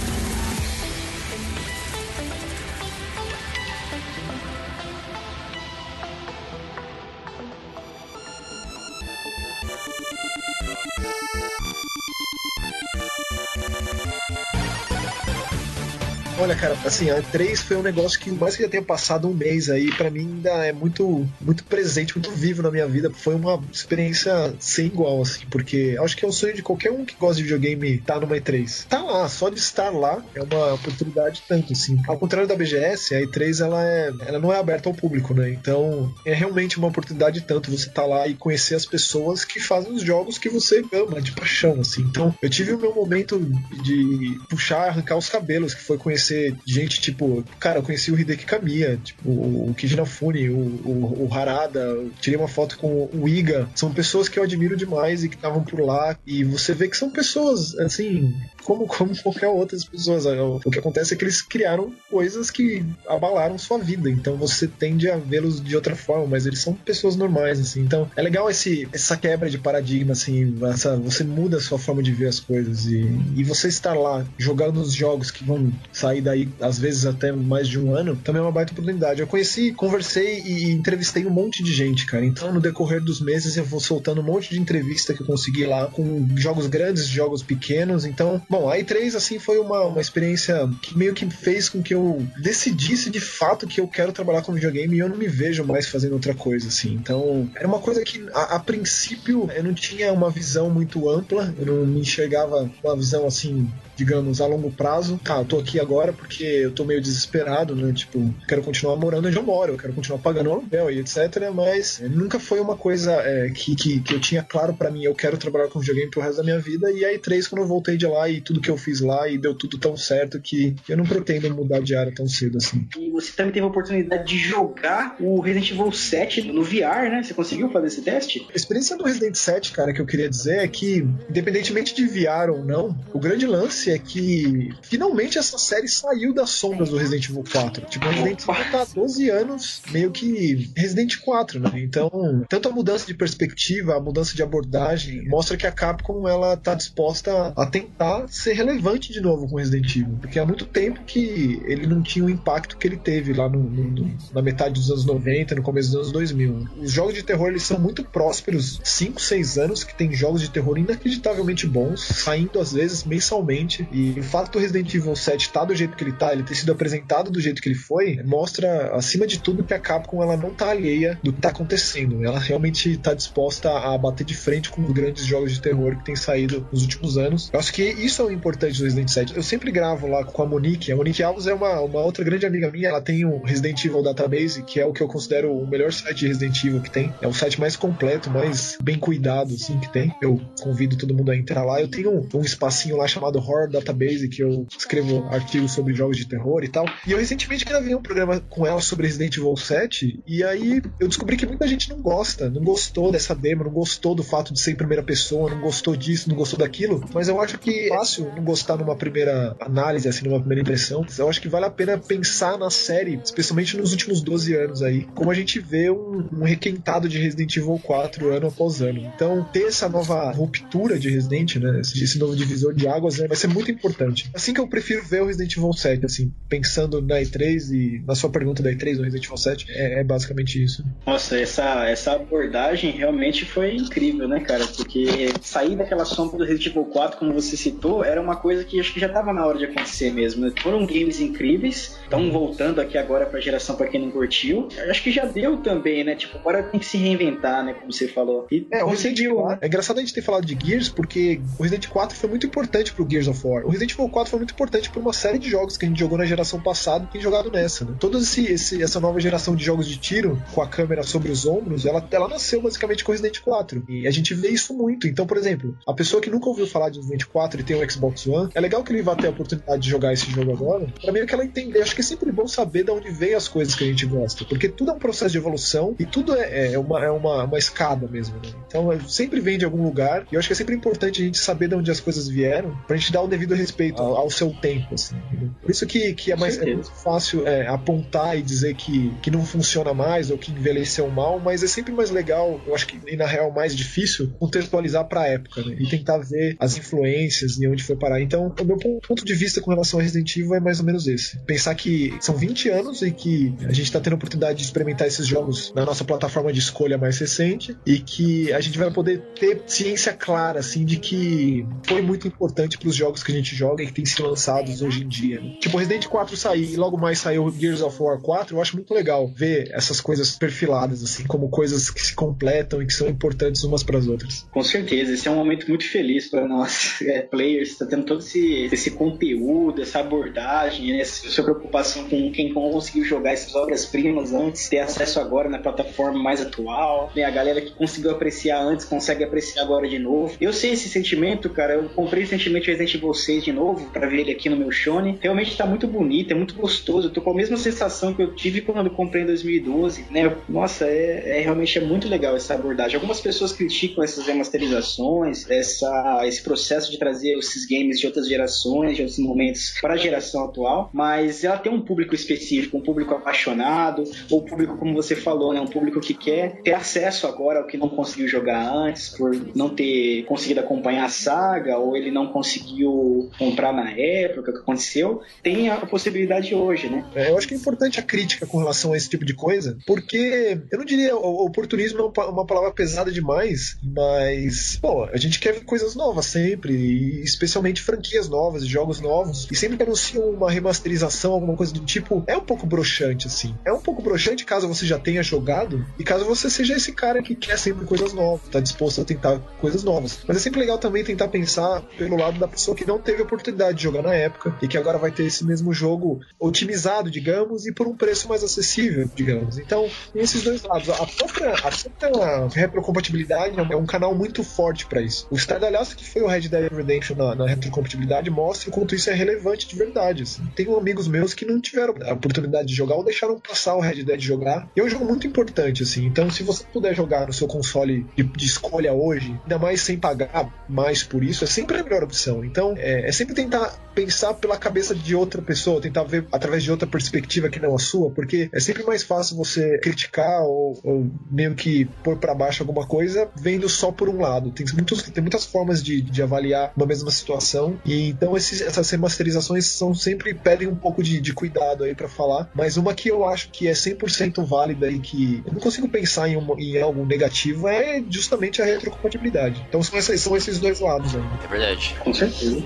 Olha, cara, assim, a 3 foi um negócio que, mais que já tenha passado um mês aí, para mim ainda é muito, muito presente, muito vivo na minha vida. Foi uma experiência sem igual, assim, porque acho que é o sonho de qualquer um que gosta de videogame estar tá numa E3. Tá lá, só de estar lá é uma oportunidade tanto, assim. Ao contrário da BGS, a E3 ela, é, ela não é aberta ao público, né? Então é realmente uma oportunidade tanto você estar tá lá e conhecer as pessoas que fazem os jogos que você ama de paixão, assim. Então eu tive o meu momento de puxar, arrancar os cabelos, que foi conhecer conhecer gente tipo, cara, eu conheci o Hideki Kamiya, tipo, o Kijinafune, o, o, o Harada, tirei uma foto com o Iga. São pessoas que eu admiro demais e que estavam por lá. E você vê que são pessoas, assim, como, como qualquer outras pessoas. O que acontece é que eles criaram coisas que abalaram sua vida. Então você tende a vê-los de outra forma, mas eles são pessoas normais, assim. Então é legal esse, essa quebra de paradigma, assim. Essa, você muda a sua forma de ver as coisas. E, e você estar lá jogando os jogos que vão sair daí às vezes até mais de um ano, também é uma baita oportunidade. Eu conheci, conversei e entrevistei um monte de gente, cara. Então, no decorrer dos meses, eu vou soltando um monte de entrevista que eu consegui lá, com jogos grandes, jogos pequenos. Então, bom, a E3, assim, foi uma, uma experiência que meio que fez com que eu decidisse de fato que eu quero trabalhar com videogame e eu não me vejo mais fazendo outra coisa, assim. Então, era uma coisa que, a, a princípio, eu não tinha uma visão muito ampla, eu não me enxergava uma visão, assim, digamos, a longo prazo. Tá, eu tô aqui agora porque eu tô meio desesperado, né? Tipo, quero continuar morando onde eu moro, eu quero continuar pagando aluguel e etc. Mas nunca foi uma coisa é, que, que, que, eu tinha claro para mim, eu quero trabalhar com videogame pro resto da minha vida. E aí, três, quando eu voltei de lá e tudo que eu fiz lá e deu tudo tão certo que eu não pretendo mudar de área tão cedo assim. E você também teve a oportunidade de jogar o Resident Evil 7 no VR, né? Você conseguiu fazer esse teste? A experiência do Resident 7, cara, que eu queria dizer é que, independentemente de VR ou não, o grande lance é que finalmente essa série saiu das sombras do Resident Evil 4. Tipo, Resident Evil tá há 12 anos meio que Resident 4, né? Então, tanto a mudança de perspectiva, a mudança de abordagem, mostra que a Capcom ela tá disposta a tentar ser relevante de novo com Resident Evil. Porque há muito tempo que ele não tinha o impacto que ele teve lá no, no, na metade dos anos 90, no começo dos anos 2000. Né? Os jogos de terror eles são muito prósperos, 5, 6 anos que tem jogos de terror inacreditavelmente bons, saindo às vezes mensalmente e o fato do Resident Evil 7 estar tá do jeito jeito que ele tá, ele ter sido apresentado do jeito que ele foi, mostra, acima de tudo, que a Capcom ela não tá alheia do que tá acontecendo. Ela realmente tá disposta a bater de frente com os grandes jogos de terror que tem saído nos últimos anos. Eu acho que isso é o importante do Resident 7. Eu sempre gravo lá com a Monique. A Monique Alves é uma, uma outra grande amiga minha. Ela tem o Resident Evil Database, que é o que eu considero o melhor site de Resident Evil que tem. É o site mais completo, mais bem cuidado, assim, que tem. Eu convido todo mundo a entrar lá. Eu tenho um, um espacinho lá chamado Horror Database, que eu escrevo artigos sobre jogos de terror e tal. E eu recentemente gravei um programa com ela sobre Resident Evil 7, e aí eu descobri que muita gente não gosta, não gostou dessa demo, não gostou do fato de ser em primeira pessoa, não gostou disso, não gostou daquilo, mas eu acho que é fácil não gostar numa primeira análise, assim, numa primeira impressão. Eu acho que vale a pena pensar na série, especialmente nos últimos 12 anos aí, como a gente vê um, um requentado de Resident Evil 4 ano após ano. Então, ter essa nova ruptura de Resident, né, esse novo divisor de águas, né, vai ser muito importante. Assim que eu prefiro ver o Resident Evil 7, assim, pensando na E3 e na sua pergunta da E3 do Resident Evil 7, é, é basicamente isso. Nossa, essa, essa abordagem realmente foi incrível, né, cara? Porque sair daquela sombra do Resident Evil 4, como você citou, era uma coisa que acho que já estava na hora de acontecer mesmo. Né? Foram games incríveis, estão voltando aqui agora pra geração pra quem não curtiu. Acho que já deu também, né? Tipo, agora tem que se reinventar, né? Como você falou. E é, conseguiu, né? É engraçado a gente ter falado de Gears, porque o Resident 4 foi muito importante pro Gears of War. O Resident Evil 4 foi muito importante pra uma série de jogos que a gente jogou na geração passada tem jogado nessa, né? Toda esse, esse, essa nova geração de jogos de tiro, com a câmera sobre os ombros, ela, ela nasceu basicamente com Resident 4. E a gente vê isso muito. Então, por exemplo, a pessoa que nunca ouviu falar de Resident 4 e tem um Xbox One, é legal que ele vá ter a oportunidade de jogar esse jogo agora, pra meio que ela entender. Acho que é sempre bom saber de onde vem as coisas que a gente gosta, porque tudo é um processo de evolução e tudo é, é uma, é uma, uma escada mesmo, né? Então, é, sempre vem de algum lugar e eu acho que é sempre importante a gente saber de onde as coisas vieram pra gente dar o devido respeito ao, ao seu tempo, assim. Por isso que, que é mais é muito fácil é, apontar e dizer que, que não funciona mais ou que envelheceu mal, mas é sempre mais legal, eu acho que e na real mais difícil, contextualizar pra época, né? E tentar ver as influências e onde foi parar. Então, o meu ponto de vista com relação ao Resident Evil é mais ou menos esse. Pensar que são 20 anos e que a gente tá tendo a oportunidade de experimentar esses jogos na nossa plataforma de escolha mais recente e que a gente vai poder ter ciência clara, assim, de que foi muito importante para os jogos que a gente joga e que tem sido lançados hoje em dia. Né? Tipo, Resident 4 sair e logo mais saiu Gears of War 4, eu acho muito legal ver essas coisas perfiladas, assim, como coisas que se completam e que são importantes umas para as outras. Com certeza, esse é um momento muito feliz para nós, [LAUGHS] é, players, tá tendo todo esse, esse conteúdo, essa abordagem, né, essa preocupação com quem conseguiu jogar essas obras-primas antes, ter acesso agora na plataforma mais atual, né, a galera que conseguiu apreciar antes consegue apreciar agora de novo. Eu sei esse sentimento, cara, eu comprei recentemente Resident Evil 6 de novo para ver ele aqui no meu Shone. Realmente tá muito bonito, é muito gostoso. Eu tô com a mesma sensação que eu tive quando eu comprei em 2012, né? Nossa, é, é realmente é muito legal essa abordagem. Algumas pessoas criticam essas remasterizações, essa, esse processo de trazer esses games de outras gerações, de outros momentos para a geração atual, mas ela tem um público específico, um público apaixonado, ou público, como você falou, né? Um público que quer ter acesso agora ao que não conseguiu jogar antes, por não ter conseguido acompanhar a saga, ou ele não conseguiu comprar na época, que aconteceu, tem a possibilidade hoje, né? É, eu acho que é importante a crítica com relação a esse tipo de coisa, porque eu não diria o oportunismo é uma palavra pesada demais, mas, pô, a gente quer ver coisas novas sempre, e especialmente franquias novas, jogos novos, e sempre que anunciam uma remasterização, alguma coisa do tipo, é um pouco broxante, assim. É um pouco broxante caso você já tenha jogado, e caso você seja esse cara que quer sempre coisas novas, tá disposto a tentar coisas novas. Mas é sempre legal também tentar pensar pelo lado da pessoa que não teve oportunidade de jogar na época, e que agora vai ter esse mesmo jogo otimizado, digamos, e por um preço mais acessível, digamos. Então, esses dois lados. A própria, a própria retrocompatibilidade é um canal muito forte para isso. O estardalhaço que foi o Red Dead Redemption na, na retrocompatibilidade mostra o quanto isso é relevante de verdade. Assim. Tenho amigos meus que não tiveram a oportunidade de jogar ou deixaram passar o Red Dead jogar. E é um jogo muito importante, assim. Então, se você puder jogar no seu console de, de escolha hoje, ainda mais sem pagar mais por isso, é sempre a melhor opção. Então, é, é sempre tentar pensar pela cabeça de outra pessoa, tentar ver através de outra perspectiva que não a sua, porque é sempre mais fácil você criticar ou, ou meio que pôr para baixo alguma coisa vendo só por um lado. Tem, muitos, tem muitas formas de, de avaliar uma mesma situação, e então esses, essas remasterizações são sempre pedem um pouco de, de cuidado aí para falar, mas uma que eu acho que é 100% válida e que eu não consigo pensar em, uma, em algo negativo é justamente a retrocompatibilidade. Então são, esses, são esses dois lados aí. É verdade. Com certeza.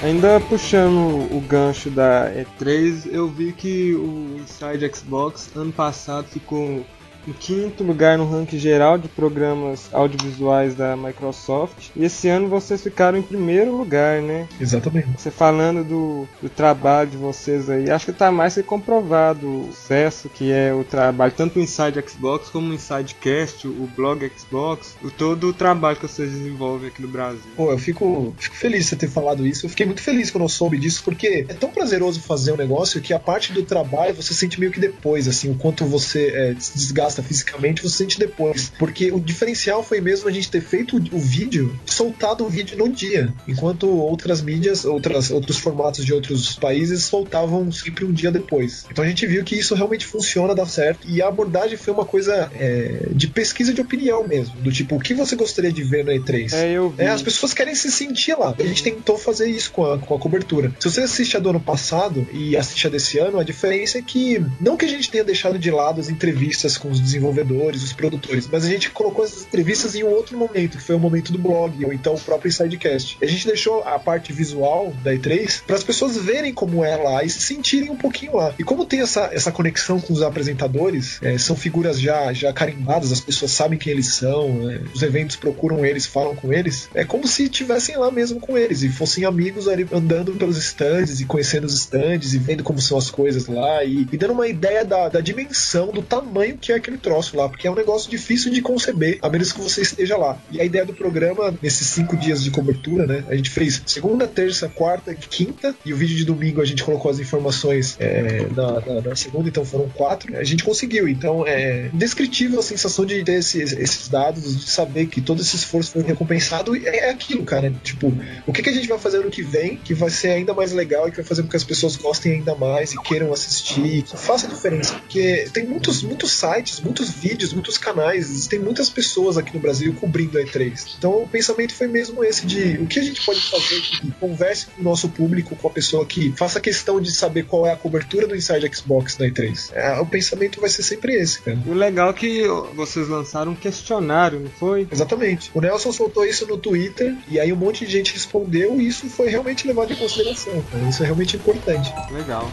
Ainda puxando o gancho da E3, eu vi que o Inside Xbox ano passado ficou em quinto lugar no ranking geral de programas audiovisuais da Microsoft. E esse ano vocês ficaram em primeiro lugar, né? Exatamente. Você falando do, do trabalho de vocês aí, acho que está mais que comprovado o sucesso que é o trabalho, tanto o Inside Xbox como o Inside Cast, o blog Xbox, o todo o trabalho que vocês desenvolvem aqui no Brasil. Pô, eu fico, fico feliz de você ter falado isso. Eu fiquei muito feliz quando eu soube disso, porque é tão prazeroso fazer um negócio que a parte do trabalho você sente meio que depois, assim, o quanto você é, se desgasta fisicamente, você sente depois. Porque o diferencial foi mesmo a gente ter feito o vídeo, soltado o vídeo no dia, enquanto outras mídias, outras, outros formatos de outros países soltavam sempre um dia depois. Então a gente viu que isso realmente funciona, dá certo, e a abordagem foi uma coisa é, de pesquisa de opinião mesmo, do tipo, o que você gostaria de ver no E3? É, eu vi. É, as pessoas querem se sentir lá. A gente tentou fazer isso com a, com a cobertura. Se você assiste a do ano passado e assiste a desse ano, a diferença é que, não que a gente tenha deixado de lado as entrevistas com os desenvolvedores, os produtores, mas a gente colocou essas entrevistas em um outro momento, que foi o momento do blog, ou então o próprio Sidecast. A gente deixou a parte visual da E3 para as pessoas verem como é lá e se sentirem um pouquinho lá. E como tem essa, essa conexão com os apresentadores, é, são figuras já, já carimbadas, as pessoas sabem quem eles são, é, os eventos procuram eles, falam com eles, é como se estivessem lá mesmo com eles e fossem amigos ali andando pelos stands e conhecendo os stands e vendo como são as coisas lá e, e dando uma ideia da, da dimensão, do tamanho que é aquele troço lá, porque é um negócio difícil de conceber, a menos que você esteja lá. E a ideia do programa, nesses cinco dias de cobertura, né? A gente fez segunda, terça, quarta e quinta, e o vídeo de domingo a gente colocou as informações é, na, na, na segunda, então foram quatro. A gente conseguiu, então é indescritível a sensação de ter esses, esses dados, de saber que todo esse esforço foi recompensado, e é aquilo, cara. Tipo, o que, que a gente vai fazer no que vem que vai ser ainda mais legal e que vai fazer com que as pessoas gostem ainda mais e queiram assistir, que faça diferença, porque tem muitos, muitos sites, muitos vídeos, muitos canais, existem muitas pessoas aqui no Brasil cobrindo a E3. Então o pensamento foi mesmo esse de o que a gente pode fazer que converse com o nosso público, com a pessoa que faça questão de saber qual é a cobertura do Inside Xbox na E3. É, o pensamento vai ser sempre esse, cara. O legal é que vocês lançaram um questionário, não foi? Exatamente. O Nelson soltou isso no Twitter e aí um monte de gente respondeu e isso foi realmente levado em consideração, cara. Isso é realmente importante. Legal.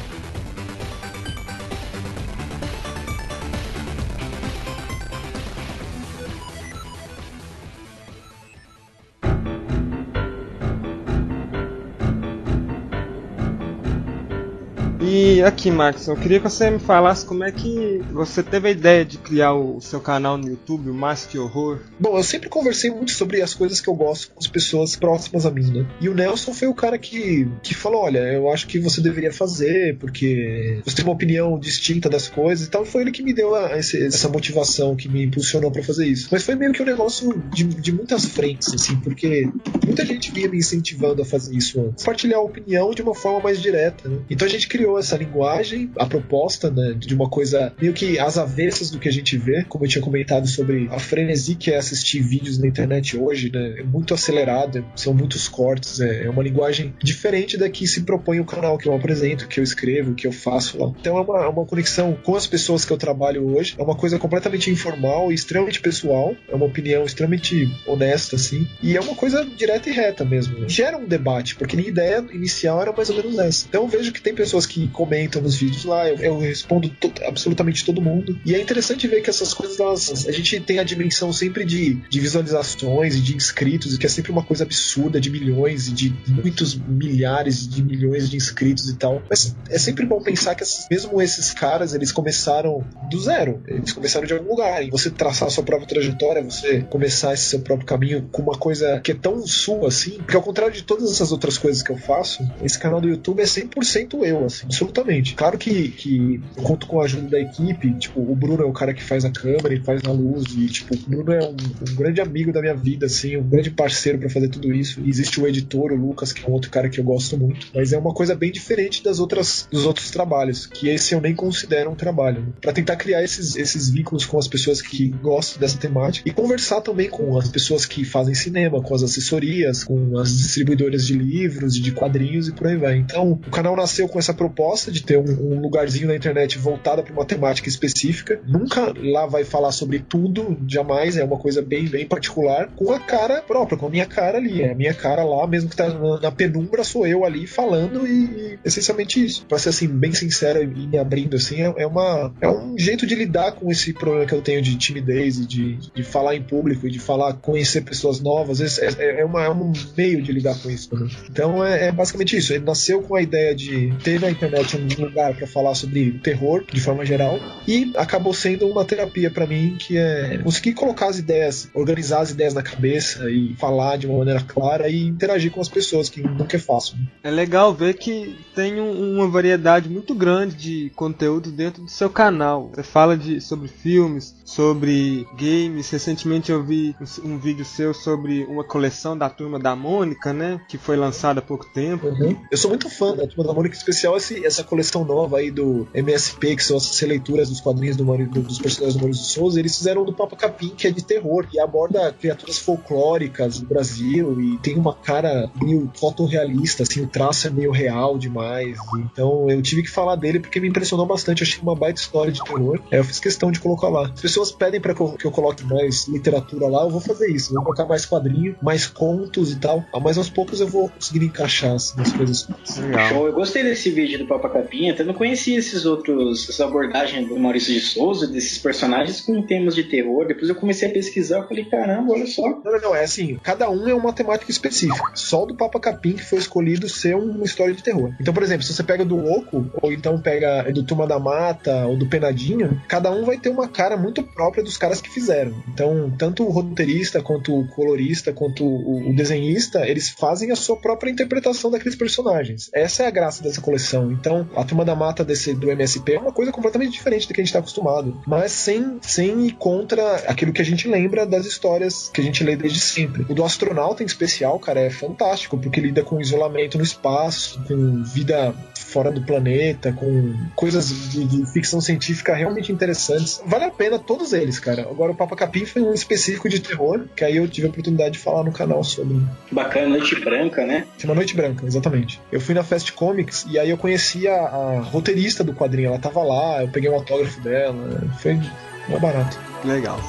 E aqui, Max, eu queria que você me falasse como é que você teve a ideia de criar o seu canal no YouTube, o Master Horror. Bom, eu sempre conversei muito sobre as coisas que eu gosto com as pessoas próximas a mim, né? E o Nelson foi o cara que, que falou: olha, eu acho que você deveria fazer, porque você tem uma opinião distinta das coisas e tal. Foi ele que me deu a, esse, essa motivação, que me impulsionou para fazer isso. Mas foi meio que um negócio de, de muitas frentes, assim, porque muita gente vinha me incentivando a fazer isso antes. Compartilhar a opinião de uma forma mais direta, né? Então a gente criou essa linguagem, a proposta, né, de uma coisa meio que às avessas do que a gente vê, como eu tinha comentado sobre a frenesi que é assistir vídeos na internet hoje, né, é muito acelerada, são muitos cortes, é, é uma linguagem diferente da que se propõe o canal que eu apresento, que eu escrevo, que eu faço lá. Então é uma, é uma conexão com as pessoas que eu trabalho hoje, é uma coisa completamente informal e extremamente pessoal, é uma opinião extremamente honesta, assim, e é uma coisa direta e reta mesmo. Né? Gera um debate, porque minha ideia inicial era mais ou menos essa. Então eu vejo que tem pessoas que comentam nos vídeos lá, eu, eu respondo to absolutamente todo mundo. E é interessante ver que essas coisas, elas, a gente tem a dimensão sempre de, de visualizações e de inscritos, e que é sempre uma coisa absurda de milhões e de muitos milhares de milhões de inscritos e tal. Mas é sempre bom pensar que mesmo esses caras, eles começaram do zero. Eles começaram de algum lugar. E você traçar a sua própria trajetória, você começar esse seu próprio caminho com uma coisa que é tão sua assim, porque ao contrário de todas essas outras coisas que eu faço, esse canal do YouTube é 100% eu, assim, absolutamente. Claro que, que eu conto com a ajuda da equipe, tipo, o Bruno é o cara que faz a câmera e faz a luz, e tipo, o Bruno é um, um grande amigo da minha vida, assim, um grande parceiro para fazer tudo isso. E existe o editor, o Lucas, que é um outro cara que eu gosto muito, mas é uma coisa bem diferente das outras dos outros trabalhos, que esse eu nem considero um trabalho, né? para tentar criar esses, esses vínculos com as pessoas que gostam dessa temática e conversar também com as pessoas que fazem cinema, com as assessorias, com as distribuidoras de livros de quadrinhos e por aí vai. Então, o canal nasceu com essa proposta de ter um, um lugarzinho na internet voltada para uma temática específica. Nunca lá vai falar sobre tudo, jamais, é uma coisa bem, bem particular, com a cara própria, com a minha cara ali. É a minha cara lá, mesmo que tá na, na penumbra, sou eu ali falando e, e essencialmente isso. Pra ser assim, bem sincero e me abrindo assim, é, é, uma, é um jeito de lidar com esse problema que eu tenho de timidez e de, de falar em público e de falar, conhecer pessoas novas. É, é, é, uma, é um meio de lidar com isso também. Então é, é basicamente isso. Ele nasceu com a ideia de ter na internet um lugar para falar sobre terror de forma geral e acabou sendo uma terapia para mim que é conseguir colocar as ideias, organizar as ideias na cabeça e falar de uma maneira clara e interagir com as pessoas, que nunca é fácil. Né? É legal ver que tem um, uma variedade muito grande de conteúdo dentro do seu canal. Você fala de, sobre filmes, sobre games. Recentemente eu vi um vídeo seu sobre uma coleção da Turma da Mônica, né? Que foi lançada há pouco tempo. Uhum. Eu sou muito fã da Turma da Mônica, em especial esse, essa coleção nova aí do MSP, que são as releituras dos quadrinhos do, do, dos personagens do Maurício de Souza. Eles fizeram do Papa Capim, que é de terror, e aborda criaturas folclóricas do Brasil e tem uma cara meio fotorrealista, assim, o traço é meio real demais. Então eu tive que falar dele porque me impressionou bastante. Eu achei uma baita história de terror. Aí eu fiz questão de colocar lá. As pessoas pedem para que eu coloque mais literatura lá, eu vou fazer isso. vou colocar mais quadrinho, mais contos e tal. Mas aos poucos eu vou conseguir encaixar assim, as coisas. Legal. Eu gostei desse vídeo do Papa Capinha, até não conhecia esses outros, essa abordagem do Maurício de Souza, desses personagens com temas de terror. Depois eu comecei a pesquisar, eu falei, caramba, olha só. Não, não, é assim, cada um é uma temática específica. Só o do Papa Capim que foi escolhido ser uma história de terror. Então, por exemplo, se você pega do Oco, ou então pega do Turma da Mata, ou do Penadinho, cada um vai ter uma cara muito própria dos caras que fizeram. Então, tanto o roteirista, quanto o colorista, quanto o desenhista, eles fazem a sua própria interpretação daqueles personagens. Essa é a graça dessa coleção. Então, a Turma da Mata desse, do MSP é uma coisa completamente diferente do que a gente está acostumado, mas sem, sem ir contra aquilo que a gente lembra das histórias que a gente lê desde sempre. O do astronauta em especial, cara, é fantástico, porque lida com isolamento no espaço, com vida fora do planeta, com coisas de, de ficção científica realmente interessantes. Vale a pena todos eles, cara. Agora o Papa Capim foi um específico de terror, que aí eu tive a oportunidade de falar no canal sobre. Bacana, Noite Branca, né? Chama Noite Branca, exatamente. Eu fui na Fast Comics e aí eu conheci a, roteirista do quadrinho, ela tava lá, eu peguei um autógrafo dela, foi barato. Legal.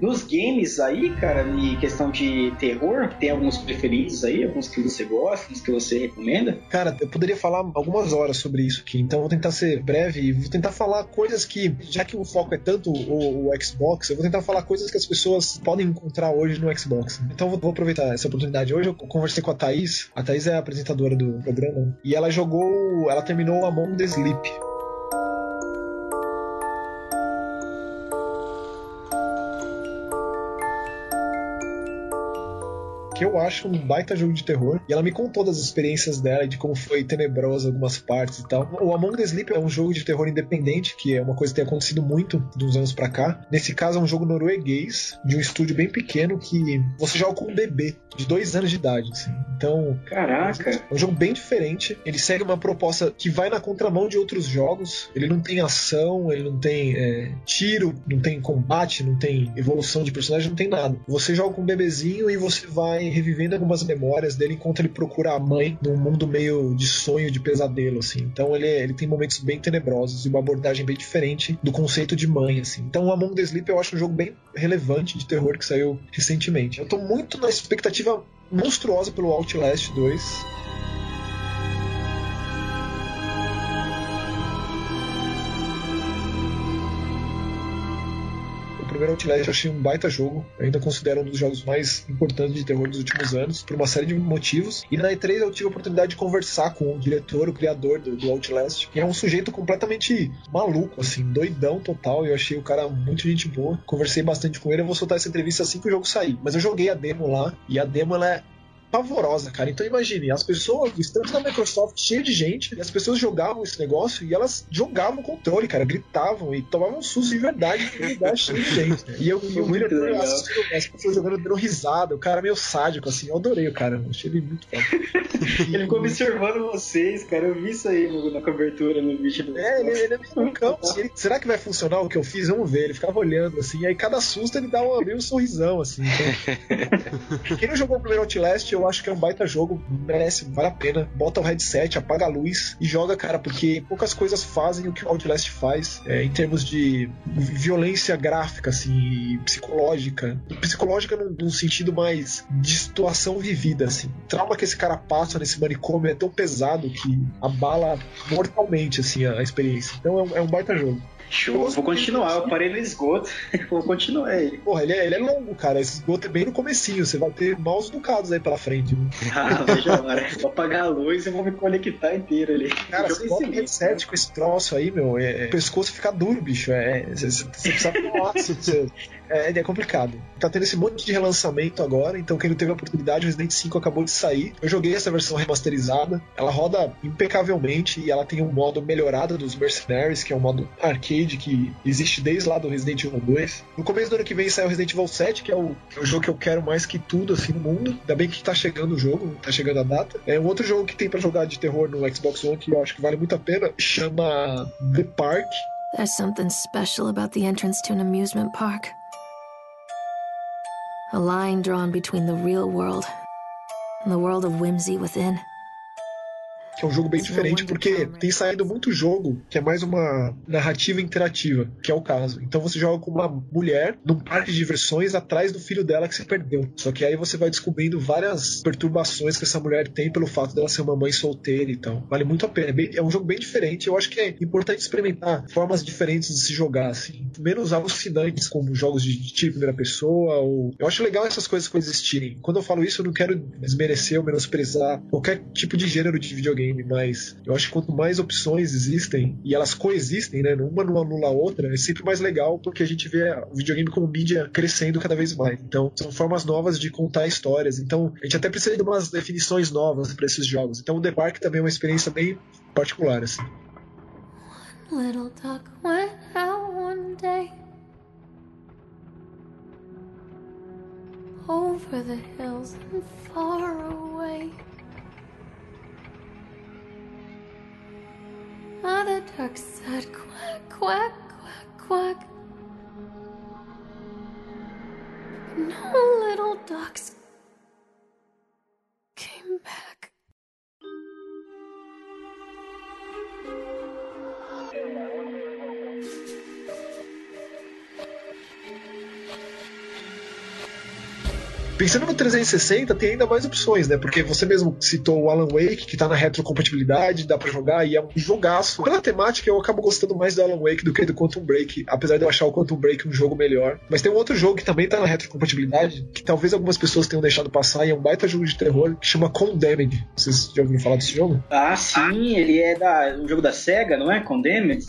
Nos games aí, cara, em questão de terror, tem alguns preferidos aí, alguns que você gosta, alguns que você recomenda? Cara, eu poderia falar algumas horas sobre isso aqui, então vou tentar ser breve e vou tentar falar coisas que, já que o foco é tanto o, o Xbox, eu vou tentar falar coisas que as pessoas podem encontrar hoje no Xbox. Então vou, vou aproveitar essa oportunidade. Hoje eu conversei com a Thaís, a Thaís é a apresentadora do programa, e ela jogou, ela terminou Among the Sleep. Que eu acho um baita jogo de terror. E ela me contou das experiências dela e de como foi tenebrosa algumas partes e tal. O Among the Sleep é um jogo de terror independente, que é uma coisa que tem acontecido muito de uns anos para cá. Nesse caso, é um jogo norueguês, de um estúdio bem pequeno, que você joga com um bebê de dois anos de idade. Assim. Então. Caraca! É um jogo bem diferente. Ele segue uma proposta que vai na contramão de outros jogos. Ele não tem ação, ele não tem é, tiro, não tem combate, não tem evolução de personagem, não tem nada. Você joga com um bebezinho e você vai revivendo algumas memórias dele enquanto ele procura a mãe num mundo meio de sonho, de pesadelo, assim. Então ele, ele tem momentos bem tenebrosos e uma abordagem bem diferente do conceito de mãe, assim. Então Among the Sleep eu acho um jogo bem relevante de terror que saiu recentemente. Eu tô muito na expectativa monstruosa pelo Outlast 2. Primeiro Outlast eu achei um baita jogo. Eu ainda considero um dos jogos mais importantes de terror dos últimos anos, por uma série de motivos. E na E3 eu tive a oportunidade de conversar com o diretor, o criador do, do Outlast, que é um sujeito completamente maluco, assim, doidão total. Eu achei o cara muito gente boa. Conversei bastante com ele. Eu vou soltar essa entrevista assim que o jogo sair. Mas eu joguei a demo lá, e a demo ela é pavorosa, cara. Então imagine, as pessoas, estamos na Microsoft cheio de gente, e as pessoas jogavam esse negócio e elas jogavam o controle, cara, gritavam e tomavam um susto de verdade no lugar cheio de gente. E eu e o William legal. assistindo as pessoas jogando dando risada, o cara meio sádico, assim, eu adorei o cara, eu achei ele muito foda. [LAUGHS] Ele ficou observando vocês, cara. Eu vi isso aí no- na cobertura, no vídeo do. É, ele, ele é meio loucão. assim, ele- será que vai funcionar o que eu fiz? Vamos ver. Ele ficava olhando, assim, e aí cada susto ele dá um, meio um sorrisão, assim. Então... [LAUGHS] Quem não jogou o primeiro Outlast, eu acho que é um baita jogo, merece, vale a pena. Bota o headset, apaga a luz e joga, cara, porque poucas coisas fazem o que o Outlast faz é, em termos de violência gráfica, assim, psicológica. Psicológica num, num sentido mais de situação vivida, assim. O trauma que esse cara passa nesse manicômio é tão pesado que abala mortalmente, assim, a, a experiência. Então é é um baita jogo. Show, vou continuar. Eu parei no esgoto. [LAUGHS] vou continuar ele. Porra, ele é, ele é longo, cara. Esse esgoto é bem no comecinho. Você vai ter maus ducados aí pela frente. Né? [LAUGHS] Ah, veja a hora. Vou apagar a luz e vou me conectar inteiro ali. Cara, você bota o pensei headset com esse troço aí, meu. É, o pescoço fica duro, bicho. É, você, você precisa falar. você- é, é complicado. Tá tendo esse monte de relançamento agora, então quem não teve a oportunidade, Resident 5 acabou de sair. Eu joguei essa versão remasterizada. Ela roda impecavelmente e ela tem um modo melhorado dos Mercenaries, que é um modo arcade que existe desde lá do Resident Evil 2. No começo do ano que vem sai o Resident Evil 7, que é o, é o jogo que eu quero mais que tudo assim no mundo. Ainda bem que tá chegando o jogo, tá chegando a data. É um outro jogo que tem pra jogar de terror no Xbox One que eu acho que vale muito a pena, chama The Park. There's something special about the entrance to an amusement park. A line drawn between the real world and the world of whimsy within. Que é um jogo bem diferente, porque tem saído muito jogo que é mais uma narrativa interativa, que é o caso. Então você joga com uma mulher num parque de diversões atrás do filho dela que se perdeu. Só que aí você vai descobrindo várias perturbações que essa mulher tem pelo fato dela ser uma mãe solteira e tal. Vale muito a pena. É, bem- é um jogo bem diferente. Eu acho que é importante experimentar formas diferentes de se jogar, assim. Menos alucinantes, como jogos de tiro em primeira pessoa. Ou... Eu acho legal essas coisas coexistirem. Quando eu falo isso, eu não quero desmerecer ou menosprezar qualquer tipo de gênero de videogame, mas eu acho que quanto mais opções existem e elas coexistem, né? Uma não anula a outra, é sempre mais legal porque a gente vê o videogame como mídia crescendo cada vez mais. Então, são formas novas de contar histórias. Então, a gente até precisa de umas definições novas para esses jogos. Então, o The Park também é uma experiência bem particular, assim. Little duck went out one day over the hills and far away. Ah, Mother duck said quack, quack, quack, quack. No little ducks 360, tem ainda mais opções, né? Porque você mesmo citou o Alan Wake, que tá na retrocompatibilidade, dá pra jogar, e é um jogaço. Pela temática, eu acabo gostando mais do Alan Wake do que do Quantum Break, apesar de eu achar o Quantum Break um jogo melhor. Mas tem um outro jogo que também tá na retrocompatibilidade, que talvez algumas pessoas tenham deixado passar, e é um baita jogo de terror, que chama Condemned. Vocês já ouviram falar desse jogo? Ah, sim, ele é da, um jogo da SEGA, não é? Condemned?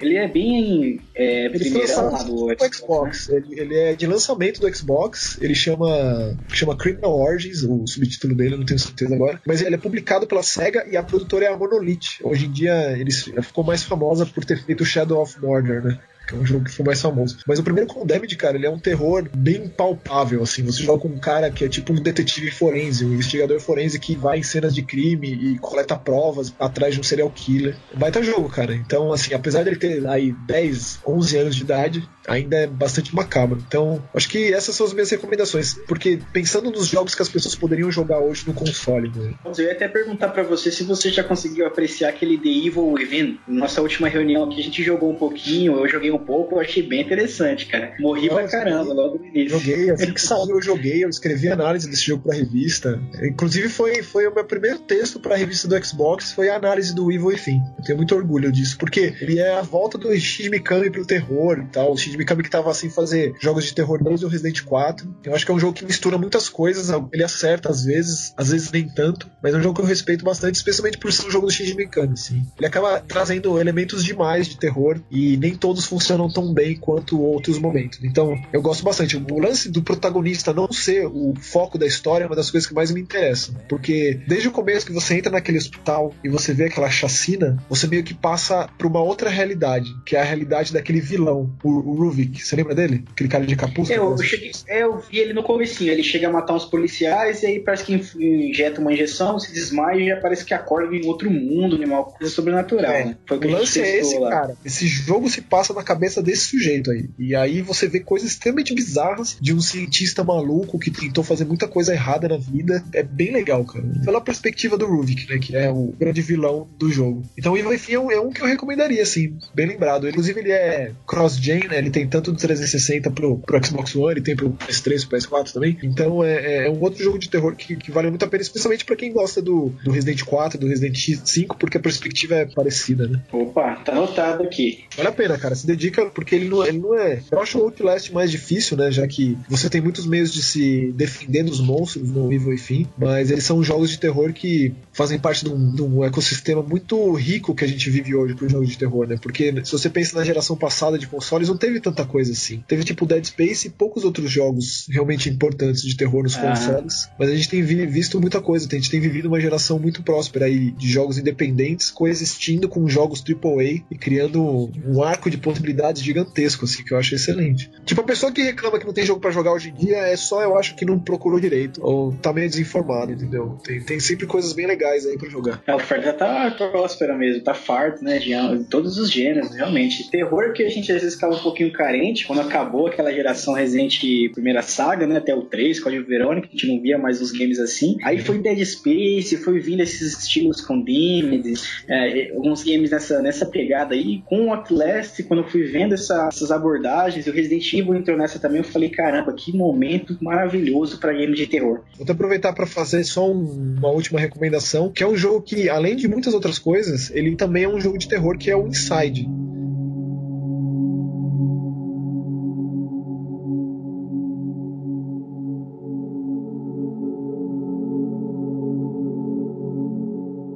Ele é bem é, lançado do no Xbox. Ele, ele é de lançamento do Xbox. Ele chama, chama Criminal Origins, o subtítulo dele, não tenho certeza agora. Mas ele é publicado pela SEGA e a produtora é a Monolith. Hoje em dia ele ficou mais famosa por ter feito Shadow of Mordor, né? Que é um jogo que foi mais famoso. Mas o primeiro Condemned, cara, ele é um terror bem palpável, assim. Você joga com um cara que é tipo um detetive forense, um investigador forense que vai em cenas de crime e coleta provas atrás de um serial killer. Um baita jogo, cara. Então, assim, apesar dele ter aí 10, 11 anos de idade, ainda é bastante macabro. Então, acho que essas são as minhas recomendações. Porque pensando nos jogos que as pessoas poderiam jogar hoje no console, né? Eu ia até perguntar pra você se você já conseguiu apreciar aquele The Evil Within. Nossa última reunião aqui a gente jogou um pouquinho, eu joguei um pouco, eu achei bem interessante, cara. Morri Eu pra caramba logo no início. Joguei, assim que saiu eu joguei, eu escrevi análise desse jogo pra revista. Inclusive foi, foi o meu primeiro texto pra revista do Xbox, foi a análise do Evil Within. Eu tenho muito orgulho disso, porque ele é a volta do Shinji Mikami pro terror e tal. O Shinji Mikami que tava assim fazer jogos de terror desde o Resident 4. Eu acho que é um jogo que mistura muitas coisas, ele acerta às vezes, às vezes nem tanto, mas é um jogo que eu respeito bastante, especialmente por ser um jogo do Shinji Mikami, assim. Ele acaba trazendo elementos demais de terror e nem todos funcionam funcionam tão bem quanto outros momentos. Então, eu gosto bastante. O lance do protagonista não ser o foco da história é uma das coisas que mais me interessam. Porque desde o começo que você entra naquele hospital e você vê aquela chacina, você meio que passa pra uma outra realidade, que é a realidade daquele vilão, o, o Ruvik. Você lembra dele? Aquele cara de capuz? Eu, eu, cheguei, é, eu vi ele no comecinho, ele chega a matar uns policiais e aí parece que injeta uma injeção, se desmaia e já parece que acorda em outro mundo, uma coisa sobrenatural. É, né? Foi o, o lance é esse, lá. cara. Esse jogo se passa na cabeça desse sujeito aí. E aí você vê coisas extremamente bizarras de um cientista maluco que tentou fazer muita coisa errada na vida. É bem legal, cara. Pela perspectiva do Ruvik, né? Que é o grande vilão do jogo. Então o Evil Within é um, é um que eu recomendaria, assim. Bem lembrado. Inclusive ele é cross-gen, né? Ele tem tanto do 360 pro, pro Xbox One, ele tem pro PS3, pro PS4 também. Então é, é um outro jogo de terror que, que vale muito a pena, especialmente para quem gosta do, do Resident 4, do Resident 5, porque a perspectiva é parecida, né? Opa, tá anotado aqui. Vale a pena, cara. Se dedica, porque ele não, ele não é. Eu acho o Outlast mais difícil, né? Já que você tem muitos meios de se defender dos monstros no Evil Within, mas eles são jogos de terror que fazem parte de um, de um ecossistema muito rico que a gente vive hoje para jogos de terror, né? Porque se você pensa na geração passada de consoles, não teve tanta coisa assim. Teve tipo Dead Space e poucos outros jogos realmente importantes de terror nos ah. consoles, mas a gente tem visto muita coisa. A gente tem vivido uma geração muito próspera aí de jogos independentes coexistindo com jogos AAA e criando um arco de possibilidades gigantesco, assim, que eu acho excelente. Tipo, a pessoa que reclama que não tem jogo para jogar hoje em dia é só, eu acho que não procurou direito ou tá meio desinformado, entendeu? Tem, tem sempre coisas bem legais aí para jogar. É, a oferta tá próspera mesmo, tá farto, né, de, todos os gêneros, realmente. Terror que a gente às vezes ficava um pouquinho carente quando acabou aquela geração Resident primeira saga, né, até o 3, Código Verônica, a gente não via mais os games assim. Aí foi Dead Space, foi vindo esses estilos Condemned, é, alguns games nessa, nessa pegada aí. Com o Outlast, quando eu fui vendo essa, essas abordagens, o Resident Evil entrou nessa também, eu falei, caramba, que momento maravilhoso para game de terror. Vou aproveitar para fazer só um, uma última recomendação, que é um jogo que, além de muitas outras coisas, ele também é um jogo de terror que é o Inside.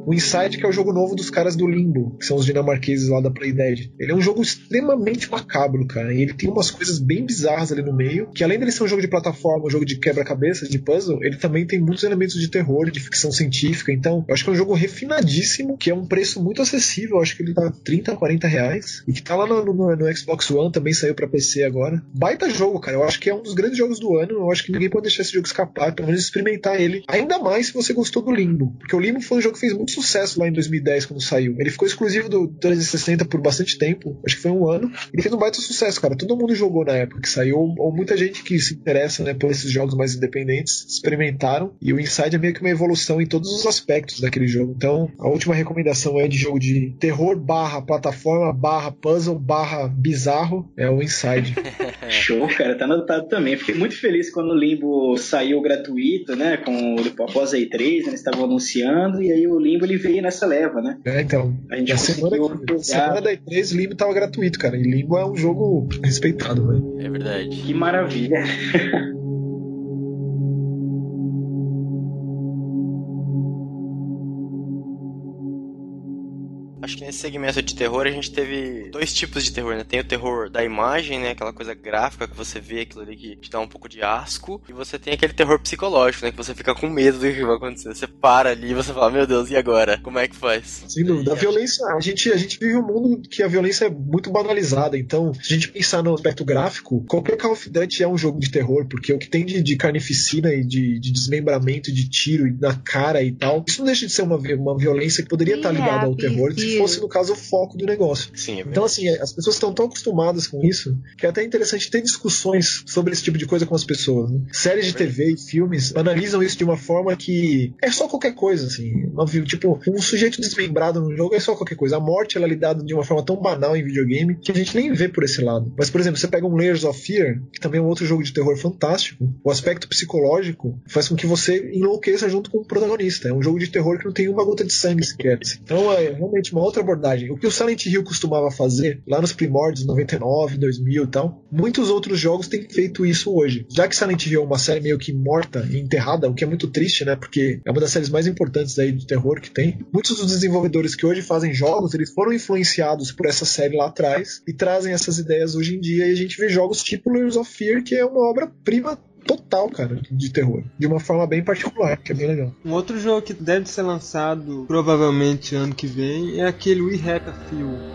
O Inside, que é o jogo novo dos caras do Limbo, que são os dinamarqueses lá da Playdead. Ele é um jogo extremamente macabro, cara. E ele tem umas coisas bem bizarras ali no meio, que além dele ser um jogo de plataforma, um jogo de quebra-cabeça, de puzzle, ele também tem muitos elementos de terror, de ficção científica. Então, eu acho que é um jogo refinadíssimo, que é um preço muito acessível. Eu acho que ele tá 30, 40 reais. E que tá lá no, no, no Xbox One, também saiu para PC agora. Baita jogo, cara. Eu acho que é um dos grandes jogos do ano. Eu acho que ninguém pode deixar esse jogo escapar, pelo menos experimentar ele. Ainda mais se você gostou do Limbo. Porque o Limbo foi um jogo que fez muito sucesso lá em 2010 quando saiu. Ele ficou exclusivo do 360 por bastante tempo, acho que foi um ano. Ele fez um baita sucesso, cara. Todo mundo jogou na época que saiu, ou muita gente que se interessa, né, por esses jogos mais independentes, experimentaram. E o Inside é meio que uma evolução em todos os aspectos daquele jogo. Então, a última recomendação é de jogo de terror barra plataforma barra puzzle barra bizarro é o Inside. [LAUGHS] Show, cara, tá anotado também. Fiquei muito feliz quando o Limbo saiu gratuito, né, com após a E3, né, eles estavam anunciando, e aí o Limbo ele veio nessa leva, né? É, então. A gente a semana, semana da E3 Limbo tava gratuito, cara. E Limbo é um jogo respeitado, velho. É verdade. Que maravilha. [LAUGHS] Acho que nesse segmento de terror a gente teve dois tipos de terror, né? Tem o terror da imagem, né? Aquela coisa gráfica que você vê aquilo ali que te dá um pouco de asco. E você tem aquele terror psicológico, né? Que você fica com medo do que vai acontecer. Você para ali e você fala, meu Deus, e agora? Como é que faz? Sem dúvida. A violência, a gente, a gente vive um mundo que a violência é muito banalizada. Então, se a gente pensar no aspecto gráfico, qualquer Call of Duty é um jogo de terror, porque o que tem de, de carnificina e de, de desmembramento, de tiro na cara e tal, isso não deixa de ser uma, uma violência que poderia estar ligada ao terror se fosse, no caso, o foco do negócio. Sim, é então, assim, as pessoas estão tão acostumadas com isso que é até interessante ter discussões sobre esse tipo de coisa com as pessoas. Né? Séries de TV e filmes analisam isso de uma forma que é só qualquer coisa, assim. Tipo, um sujeito desmembrado no jogo é só qualquer coisa. A morte ela é lidada de uma forma tão banal em videogame que a gente nem vê por esse lado. Mas, por exemplo, você pega um Layers of Fear, que também é um outro jogo de terror fantástico, o aspecto psicológico faz com que você enlouqueça junto com o protagonista. É um jogo de terror que não tem uma gota de sangue sequer. Então, é realmente uma outra abordagem. O que o Silent Hill costumava fazer lá nos primórdios, 99, 2000 e tal, muitos outros jogos têm feito isso hoje. Já que Silent Hill é uma série meio que morta e enterrada, o que é muito triste, né? Porque é uma das séries mais importantes aí de terror que tem. Muitos dos desenvolvedores que hoje fazem jogos, eles foram influenciados por essa série lá atrás e trazem essas ideias hoje em dia e a gente vê jogos tipo Layers of Fear, que é uma obra-prima total, cara, de terror. De uma forma bem particular, que é bem legal. Um outro jogo que deve ser lançado provavelmente ano que vem é aquele We Hack a Few.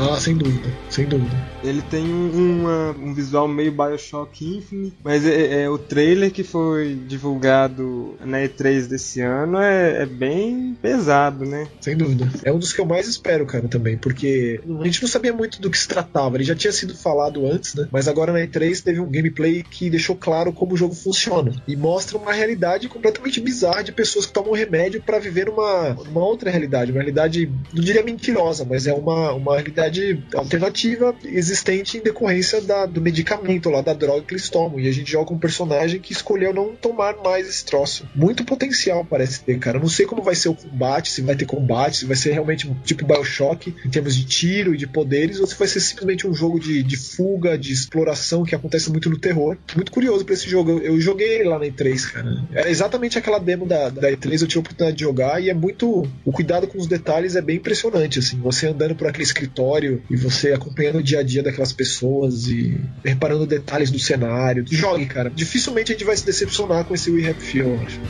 Ah, sem dúvida, sem dúvida. Ele tem um, uma, um visual meio Bioshock Infinite, mas é, é, o trailer que foi divulgado na E3 desse ano é, é, bem pesado, né? Sem dúvida. É um dos que eu mais espero, cara, também, porque a gente não sabia muito do que se tratava. Ele já tinha sido falado antes, né? Mas agora na E3 teve um gameplay que deixou claro como o jogo funciona e mostra uma realidade completamente bizarra de pessoas que tomam remédio para viver uma, uma outra realidade, uma realidade, não diria mentirosa, mas é uma, uma realidade alternativa existente em decorrência da, do medicamento lá, da droga que eles tomam. E a gente joga um personagem que escolheu não tomar mais esse troço. Muito potencial parece ter, cara. Não sei como vai ser o combate, se vai ter combate, se vai ser realmente um tipo Bioshock em termos de tiro e de poderes, ou se vai ser simplesmente um jogo de, de fuga, de exploração que acontece muito no terror. Muito curioso pra esse jogo. Eu, eu joguei ele lá na E3, cara. Era exatamente aquela demo da, da E3, eu tive a oportunidade de jogar e é muito. O cuidado com os detalhes é bem impressionante, assim. Você andando por aquele escritório e você acompanhando o dia a dia dia daquelas pessoas e reparando detalhes do cenário. Jogue, cara. Dificilmente a gente vai se decepcionar com esse We Happy Few, eu acho.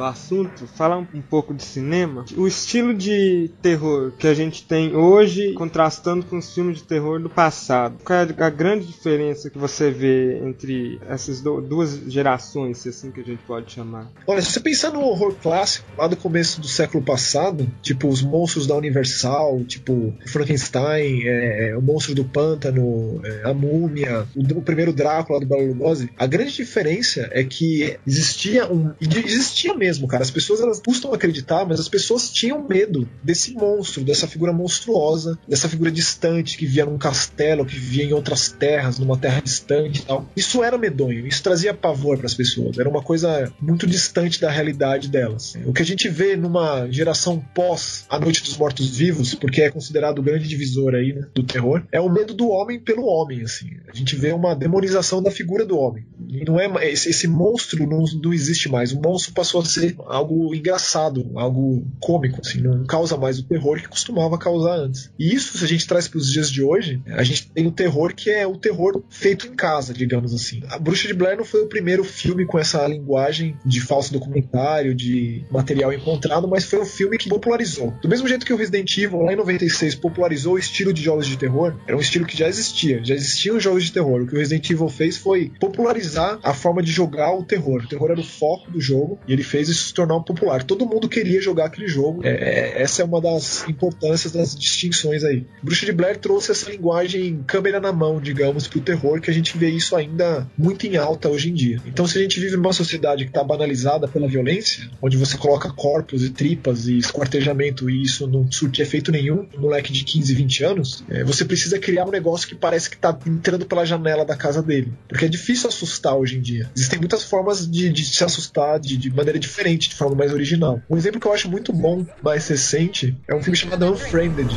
Do assunto, falar um pouco de cinema. O estilo de terror que a gente tem hoje, contrastando com os filmes de terror do passado. Qual é a grande diferença que você vê entre essas duas gerações, assim que a gente pode chamar? Olha, se você pensar no horror clássico, lá do começo do século passado, tipo os monstros da Universal, tipo Frankenstein, é, é o monstro do pântano, é, a múmia, o, o, primeiro Drácula do Bela Lugosi, a grande diferença é que existia um. Existia mesmo, cara. As pessoas elas custam acreditar, mas as pessoas tinham medo desse monstro, dessa figura monstruosa, dessa figura distante que vivia num castelo, que vivia em outras terras, numa terra distante e tal. Isso era medonho, isso trazia pavor para as pessoas. Era uma coisa muito distante da realidade delas. O que a gente vê numa geração pós A Noite dos Mortos Vivos, porque é considerado o grande divisor aí né, do terror, é o medo do homem pelo homem, assim. A gente vê uma demonização da figura do homem. E não é esse, esse monstro não, não existe mais. O monstro passou a ser algo engraçado, algo cômico, assim, não causa mais o terror que costumava causar antes. E isso, se a gente traz para os dias de hoje, a gente tem o terror que é o terror feito em casa, digamos assim. A Bruxa de Blair não foi o primeiro filme com essa linguagem de falso documentário, de material encontrado, mas foi um filme que popularizou. Do mesmo jeito que o Resident Evil, lá em 96, popularizou o estilo de jogos de terror, era um estilo que já existia, já existiam jogos de terror. O que o Resident Evil fez foi popularizar a forma de jogar o terror. O terror era o foco do jogo e ele fez isso se tornar popular. Todo mundo queria jogar aquele jogo. É, é, essa é uma das importâncias das distinções aí. Bruxa de Blair trouxe essa linguagem câmera na mão, digamos, pro terror, que a gente vê isso ainda muito em alta hoje em dia. Então, se a gente vive numa sociedade que está banalizada pela violência, onde você coloca corpos e tripas e esquartejamento e isso não surte efeito nenhum, um moleque de 15, 20 anos, é, você precisa criar um negócio que parece que está entrando pela janela da casa dele. Porque é difícil assustar hoje em dia. Existem muitas formas de, de se assustar de, de maneira diferente, de forma mais original. Um exemplo que eu acho muito bom, mais recente, é um filme chamado Unfriended.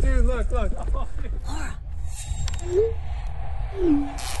Dude, look, look. Laura [LAUGHS]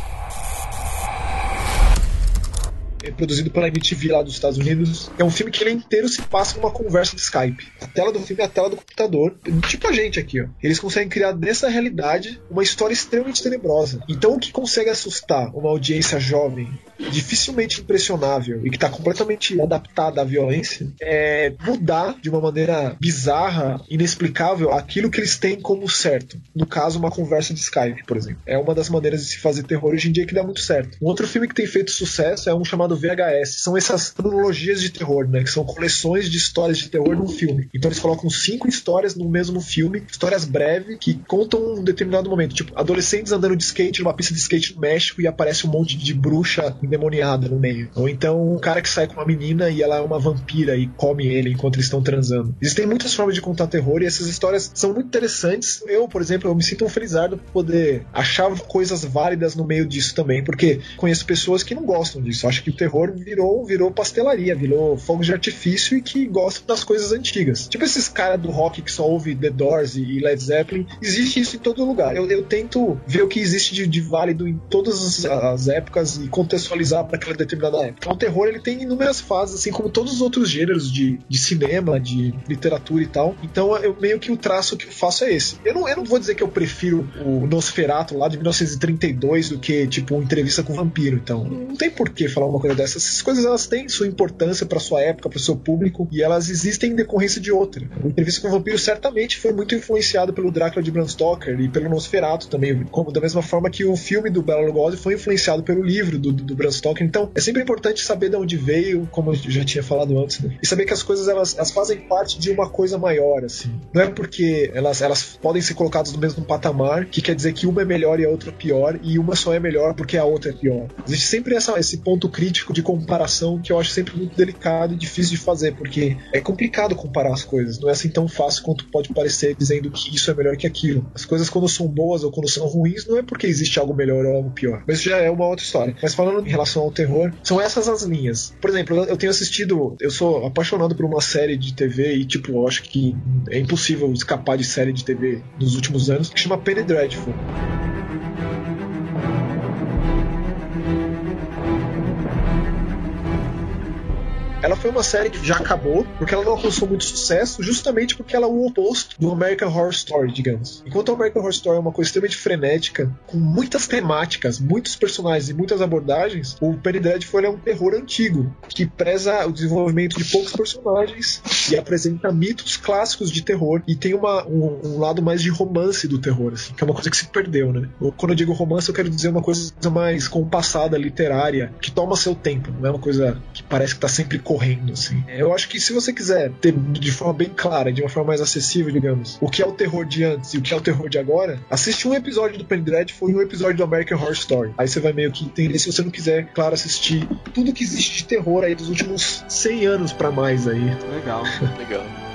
é produzido pela MTV lá dos Estados Unidos. É um filme que ele inteiro se passa numa conversa de Skype. A tela do filme é a tela do computador, tipo a gente aqui, ó. Eles conseguem criar dessa realidade uma história extremamente tenebrosa. Então o que consegue assustar uma audiência jovem dificilmente impressionável e que tá completamente adaptada à violência é mudar de uma maneira bizarra, inexplicável, aquilo que eles têm como certo. No caso, uma conversa de Skype, por exemplo. É uma das maneiras de se fazer terror hoje em dia que dá muito certo. Um outro filme que tem feito sucesso é um chamado VHS. São essas cronologias de terror, né? Que são coleções de histórias de terror num filme. Então eles colocam cinco histórias no mesmo filme, histórias breves que contam um determinado momento. Tipo, adolescentes andando de skate numa pista de skate no México e aparece um monte de bruxa endemoniada no meio. Ou então um cara que sai com uma menina e ela é uma vampira e come ele enquanto eles estão transando. Existem muitas formas de contar terror e essas histórias são muito interessantes. Eu, por exemplo, eu me sinto um felizardo por poder achar coisas válidas no meio disso também, porque conheço pessoas que não gostam disso. Acho que terror virou, virou pastelaria, virou fogo de artifício e que gostam das coisas antigas. Tipo esses caras do rock que só ouve The Doors e Led Zeppelin. Existe isso em todo lugar. Eu, eu tento ver o que existe de, de válido em todas as, as épocas e contextualizar para aquela determinada época. Então, o terror ele tem inúmeras fases, assim como todos os outros gêneros de, de cinema, de literatura e tal. Então, eu meio que o traço que eu faço é esse. Eu não, eu não vou dizer que eu prefiro o Nosferatu lá de 1932 do que, tipo, uma entrevista com um vampiro. Então, não tem por que falar uma coisa dessa. Essas coisas elas têm sua importância para sua época, para seu público, e elas existem em decorrência de outra. O entrevista com o vampiro certamente foi muito influenciado pelo Drácula de Bram Stoker e pelo Nosferatu também, como da mesma forma que o filme do Bela Lugosi foi influenciado pelo livro do, do, Bram Stoker. Então, é sempre importante saber de onde veio, como eu já tinha falado antes, né? e saber que as coisas elas, elas fazem parte de uma coisa maior, assim. Não é porque elas, elas podem ser colocadas no mesmo patamar que quer dizer que uma é melhor e a outra pior, e uma só é melhor porque a outra é pior. Existe sempre essa, esse ponto crítico de comparação que eu acho sempre muito delicado e difícil de fazer, porque é complicado comparar as coisas. Não é assim tão fácil quanto pode parecer dizendo que isso é melhor que aquilo. As coisas quando são boas ou quando são ruins não é porque existe algo melhor ou algo pior. Mas já é uma outra história. Mas falando em relação ao terror, são essas as linhas. Por exemplo, eu tenho assistido, eu sou apaixonado por uma série de TV e tipo, eu acho que é impossível escapar de série de TV nos últimos anos, que chama Penny Dreadful. Ela foi uma série que já acabou, porque ela não alcançou muito sucesso, justamente porque ela é o oposto do American Horror Story, digamos. Enquanto o American Horror Story é uma coisa extremamente frenética, com muitas temáticas, muitos personagens e muitas abordagens, o Penny Dreadful é um terror antigo, que preza o desenvolvimento de poucos personagens e apresenta mitos clássicos de terror e tem uma, um, um lado mais de romance do terror, assim, que é uma coisa que se perdeu, né? Quando eu digo romance, eu quero dizer uma coisa mais compassada, literária, que toma seu tempo, não é uma coisa que parece que tá sempre correndo, assim. Eu acho que se você quiser ter de forma bem clara, de uma forma mais acessível, digamos, o que é o terror de antes e o que é o terror de agora, assiste um episódio do Penny Dreadful e um episódio do American Horror Story. Aí você vai meio que entender se você não quiser, claro, assistir tudo que existe de terror aí dos últimos 100 anos para mais aí. Legal. [LAUGHS] Legal.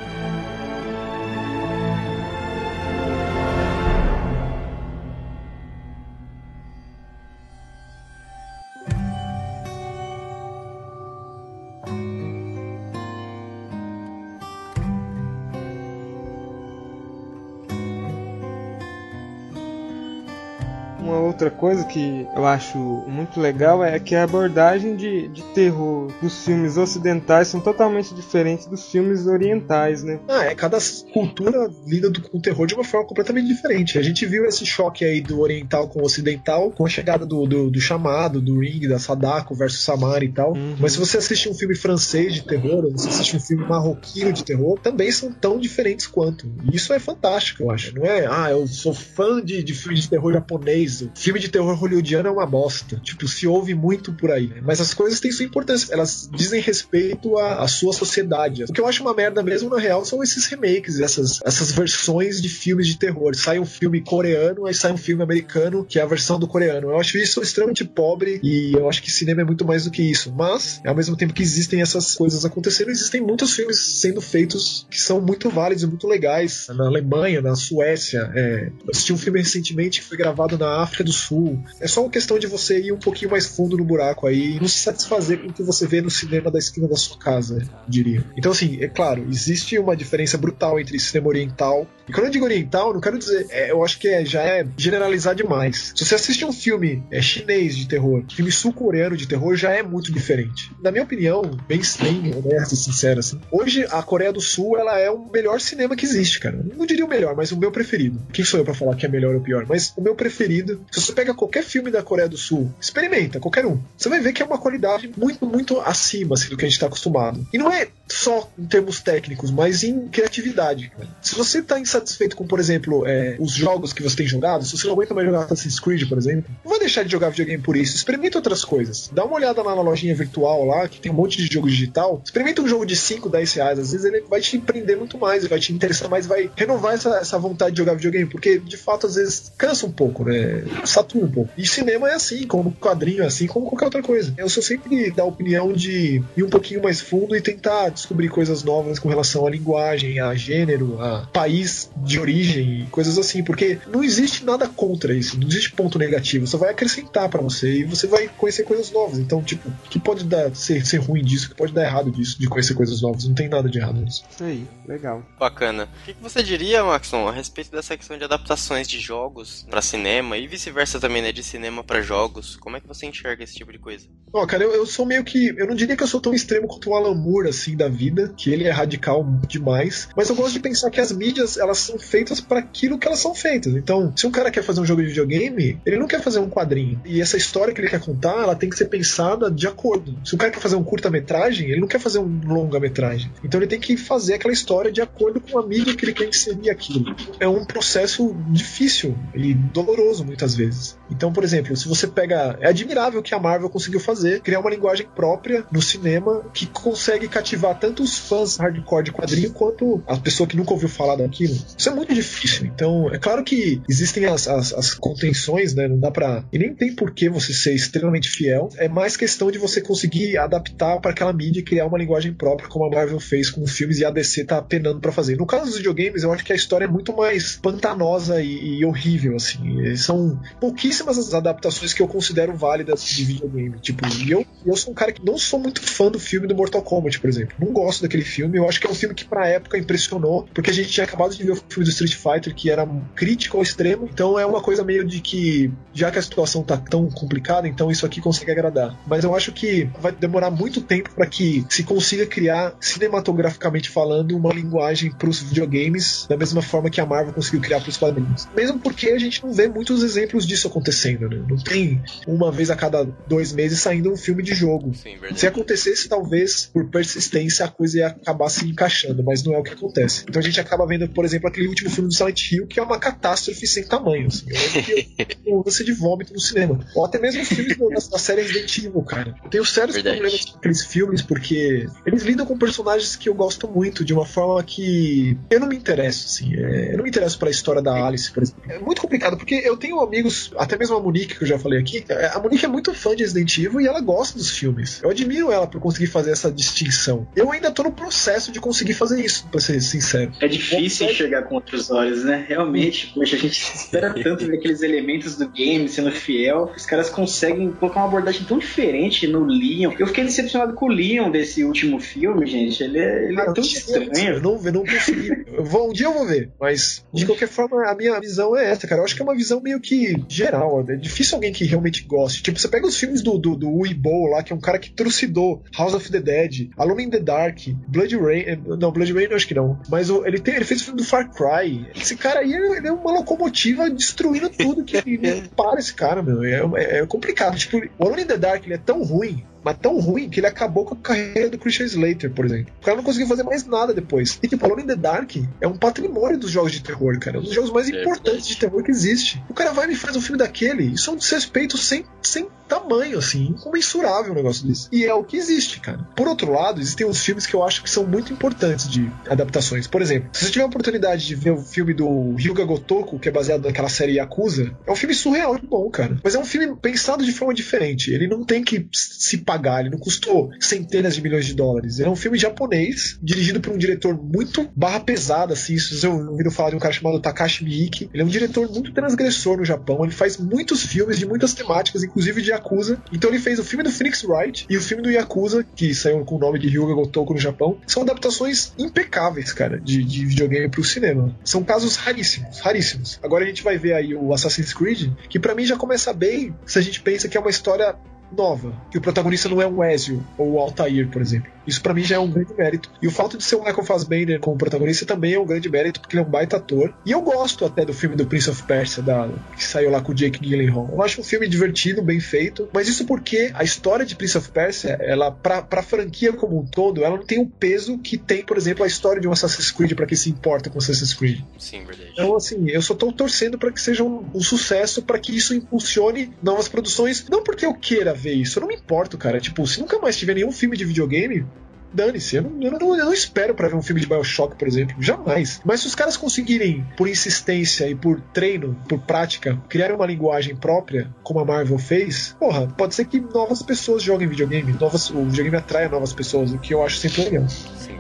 Outra coisa que eu acho muito legal é que a abordagem de, de terror dos filmes ocidentais são totalmente diferentes dos filmes orientais, né? Ah, é, cada cultura lida com o terror de uma forma completamente diferente. A gente viu esse choque aí do oriental com o ocidental, com a chegada do, do, do chamado, do Ring, da Sadako versus Samara e tal. Uhum. Mas se você assiste um filme francês de terror, ou você assiste um filme marroquino de terror, também são tão diferentes quanto. E isso é fantástico, eu acho. Não é, ah, eu sou fã de, de filme de terror japonês. O filme de terror hollywoodiano é uma bosta. Tipo, se ouve muito por aí. né? Mas as coisas têm sua importância. Elas dizem respeito à, à sua sociedade. O que eu acho uma merda mesmo, na real, são esses remakes, essas, essas versões de filmes de terror. Sai um filme coreano, aí sai um filme americano, que é a versão do coreano. Eu acho isso extremamente pobre e eu acho que cinema é muito mais do que isso. Mas, ao mesmo tempo que existem essas coisas acontecendo, existem muitos filmes sendo feitos que são muito válidos e muito legais. Na Alemanha, na Suécia. É, eu assisti um filme recentemente que foi gravado na África do Sul. É só uma questão de você ir um pouquinho mais fundo no buraco aí e não se satisfazer com o que você vê no cinema da esquina da sua casa, diria. Então, assim, é claro, existe uma diferença brutal entre cinema oriental. E quando eu digo oriental, não quero dizer. é, eu acho que é, já é generalizar demais. Se você assiste um filme é, chinês de terror, filme sul-coreano de terror, já é muito diferente. Na minha opinião, bem, bem honesta e sincera, assim, hoje a Coreia do Sul ela é o melhor cinema que existe, cara. Não diria o melhor, mas o meu preferido. Quem sou eu pra falar que é melhor ou pior? Mas o meu preferido. Se você pega qualquer filme da Coreia do Sul, experimenta, qualquer um, você vai ver que é uma qualidade muito, muito acima assim, do que a gente está acostumado. E não é só em termos técnicos, mas em criatividade. Se você está insatisfeito com, por exemplo, é, os jogos que você tem jogado, se você não aguenta mais jogar Assassin's Creed, por exemplo, não vai deixar de jogar videogame por isso. Experimenta outras coisas. Dá uma olhada lá na lojinha virtual lá, que tem um monte de jogo digital. Experimenta um jogo de 5, 10 reais. Às vezes ele vai te empreender muito mais, vai te interessar mais, vai renovar essa, essa vontade de jogar videogame, porque de fato às vezes cansa um pouco, né? Um. E cinema é assim, como quadrinho é assim, como qualquer outra coisa. Eu sou sempre da opinião de ir um pouquinho mais fundo e tentar descobrir coisas novas com relação à linguagem, a gênero, a país de origem e coisas assim, porque não existe nada contra isso, não existe ponto negativo, só vai acrescentar para você e você vai conhecer coisas novas. Então, tipo, o que pode dar, ser, ser ruim disso, o que pode dar errado disso, de conhecer coisas novas, não tem nada de errado nisso. Isso aí, legal. Bacana. O que, que você diria, Maxon, a respeito dessa questão de adaptações de jogos para cinema e vice-versa também, né, de cinema para jogos? Como é que você enxerga esse tipo de coisa? Ó, cara, eu, eu sou meio que. Eu não diria que eu sou tão extremo quanto o Alan Moore, assim, da vida, que ele é radical demais, mas eu gosto de pensar que as mídias, elas são feitas para aquilo que elas são feitas. Então, se um cara quer fazer um jogo de videogame, ele não quer fazer um quadrinho. E essa história que ele quer contar, ela tem que ser pensada de acordo. Se um cara quer fazer um curta-metragem, ele não quer fazer um longa-metragem. Então ele tem que fazer aquela história de acordo com a mídia que ele quer inserir aquilo. É um processo difícil e doloroso muitas vezes. Então, por exemplo, se você pega. É admirável que a Marvel conseguiu fazer, criar uma linguagem própria no cinema que consegue cativar tanto os fãs hardcore de quadrinho quanto a pessoa que nunca ouviu falar daquilo. Isso é muito difícil. Então, é claro que existem as, as, as contenções, né? Não dá pra. E nem tem por que você ser extremamente fiel. É mais questão de você conseguir adaptar para aquela mídia e criar uma linguagem própria, como a Marvel fez com filmes e a DC tá penando para fazer. No caso dos videogames, eu acho que a história é muito mais pantanosa e, e horrível, assim. São pouquíssimas as adaptações que eu considero válidas de videogame. Tipo, e eu, eu sou um cara que não sou muito fã do filme do Mortal Kombat, por exemplo. Não gosto daquele filme. Eu acho que é um filme que pra época impressionou, porque a gente tinha acabado de ver o filme do Street Fighter, que era crítico ao extremo. Então é uma coisa meio de que, já que a situação tá tão complicada, então isso aqui consegue agradar. Mas eu acho que vai demorar muito tempo para que se consiga criar, cinematograficamente falando, uma linguagem pros videogames, da mesma forma que a Marvel conseguiu criar pros quadrinhos. Mesmo porque a gente não vê muitos exemplos disso acontecendo, né? Não tem uma vez a cada dois meses saindo um filme de jogo. Sim. Se acontecesse, talvez, por persistência, a coisa ia acabar se encaixando, mas não é o que acontece. Então a gente acaba vendo, por exemplo, aquele último filme do Silent Hill, que é uma catástrofe sem tamanho. Assim. Eu eu [LAUGHS] ânsia de vômito no cinema. Ou até mesmo filmes da, série Resident Evil, cara. Eu tenho sérios Verdade. problemas com aqueles filmes, porque eles lidam com personagens que eu gosto muito, de uma forma que eu não me interesso, assim. É, eu não me interesso pela história da Alice, por exemplo. É muito complicado, porque eu tenho amigos, até mesmo a Monique, que eu já falei aqui, é, a Monique é muito fã de Resident Evil e ela gosta dos filmes. Eu admiro ela por conseguir fazer essa distinção. Eu ainda tô no processo de conseguir fazer isso, pra ser sincero. É difícil enxergar com outros olhos, né? Realmente, poxa, a gente espera tanto ver aqueles elementos do game sendo fiel. Os caras conseguem colocar uma abordagem tão diferente no Leon. Eu fiquei decepcionado com o Leon desse último filme, gente. Ele é, ele é Cara, tão eu estranho. não, eu não consegui. Eu vou, um dia eu vou ver, mas de qualquer forma a minha visão é essa, cara. Eu acho que é uma visão meio que geral. É difícil alguém que realmente goste. Tipo, você pega os filmes do, do, do Uibo lá, que é um cara que trucidou House of the Dead, Alone in the Dark, Blood Rain. eh, Não, Blood Rain eu acho que não. Mas ele, tem, ele fez o filme do Far Cry. Esse cara aí é uma locomotiva destruindo tudo que ele [LAUGHS] para esse cara, meu. É, é complicado. Tipo, o Alone in the Dark ele é tão ruim mas tão ruim que ele acabou com a carreira do Christian Slater, por exemplo. O cara não conseguiu fazer mais nada depois. E tipo, Alone in the Dark é um patrimônio dos jogos de terror, cara. É um dos jogos mais É importantes de terror que existe. O cara vai e me faz um filme daquele. Isso é um desrespeito sem, sem tamanho, assim, incomensurável um negócio desse. E é o que existe, cara. Por outro lado, existem uns filmes que eu acho que são muito importantes de adaptações. Por exemplo, se você tiver a oportunidade de ver o filme do Ryuga Gotoku, que é baseado naquela série Yakuza, é um filme surreal de bom, cara. Mas é um filme pensado de forma diferente. Ele não tem que se pagar, ele não custou centenas de milhões de dólares. Ele é um filme japonês, dirigido por um diretor muito barra pesada, assim. Se vocês ouviram falar de um cara chamado Takashi Miike, ele é um diretor muito transgressor no Japão. Ele faz muitos filmes de muitas temáticas, inclusive de Yakuza. Então ele fez o filme do Phoenix Wright e o filme do Yakuza, que saiu com o nome de Ryuga Gotoku no Japão. São adaptações impecáveis, cara, de, de videogame pro cinema. São casos raríssimos, raríssimos. Agora a gente vai ver aí o Assassin's Creed, que pra mim já começa bem se a gente pensa que é uma história nova, que o protagonista não é um Ezio ou o Altair, por exemplo. Isso pra mim já é um grande mérito. E o fato de ser o Michael Fassbender como protagonista também é um grande mérito, porque ele é um baita ator. E eu gosto até do filme do Prince of Persia, da, que saiu lá com o Jake Gyllenhaal. Eu acho um filme divertido, bem feito, mas isso porque a história de Prince of Persia, ela, pra, pra franquia como um todo, ela não tem o peso que tem, por exemplo, a história de um Assassin's Creed, pra quem se importa com Assassin's Creed. Sim, verdade. Então, assim, eu só tô torcendo para que seja um, um sucesso, para que isso impulsione novas produções. Não porque eu queira ver isso, eu não me importo, cara. Tipo, se nunca mais tiver nenhum filme de videogame, dane-se. Eu eu, eu não espero para ver um filme de Bioshock, por exemplo. Jamais. Mas se os caras conseguirem, por insistência e por treino, por prática, criar uma linguagem própria, como a Marvel fez, porra, pode ser que novas pessoas joguem videogame. Novas, o videogame atraia novas pessoas, o que eu acho sempre legal. Sim,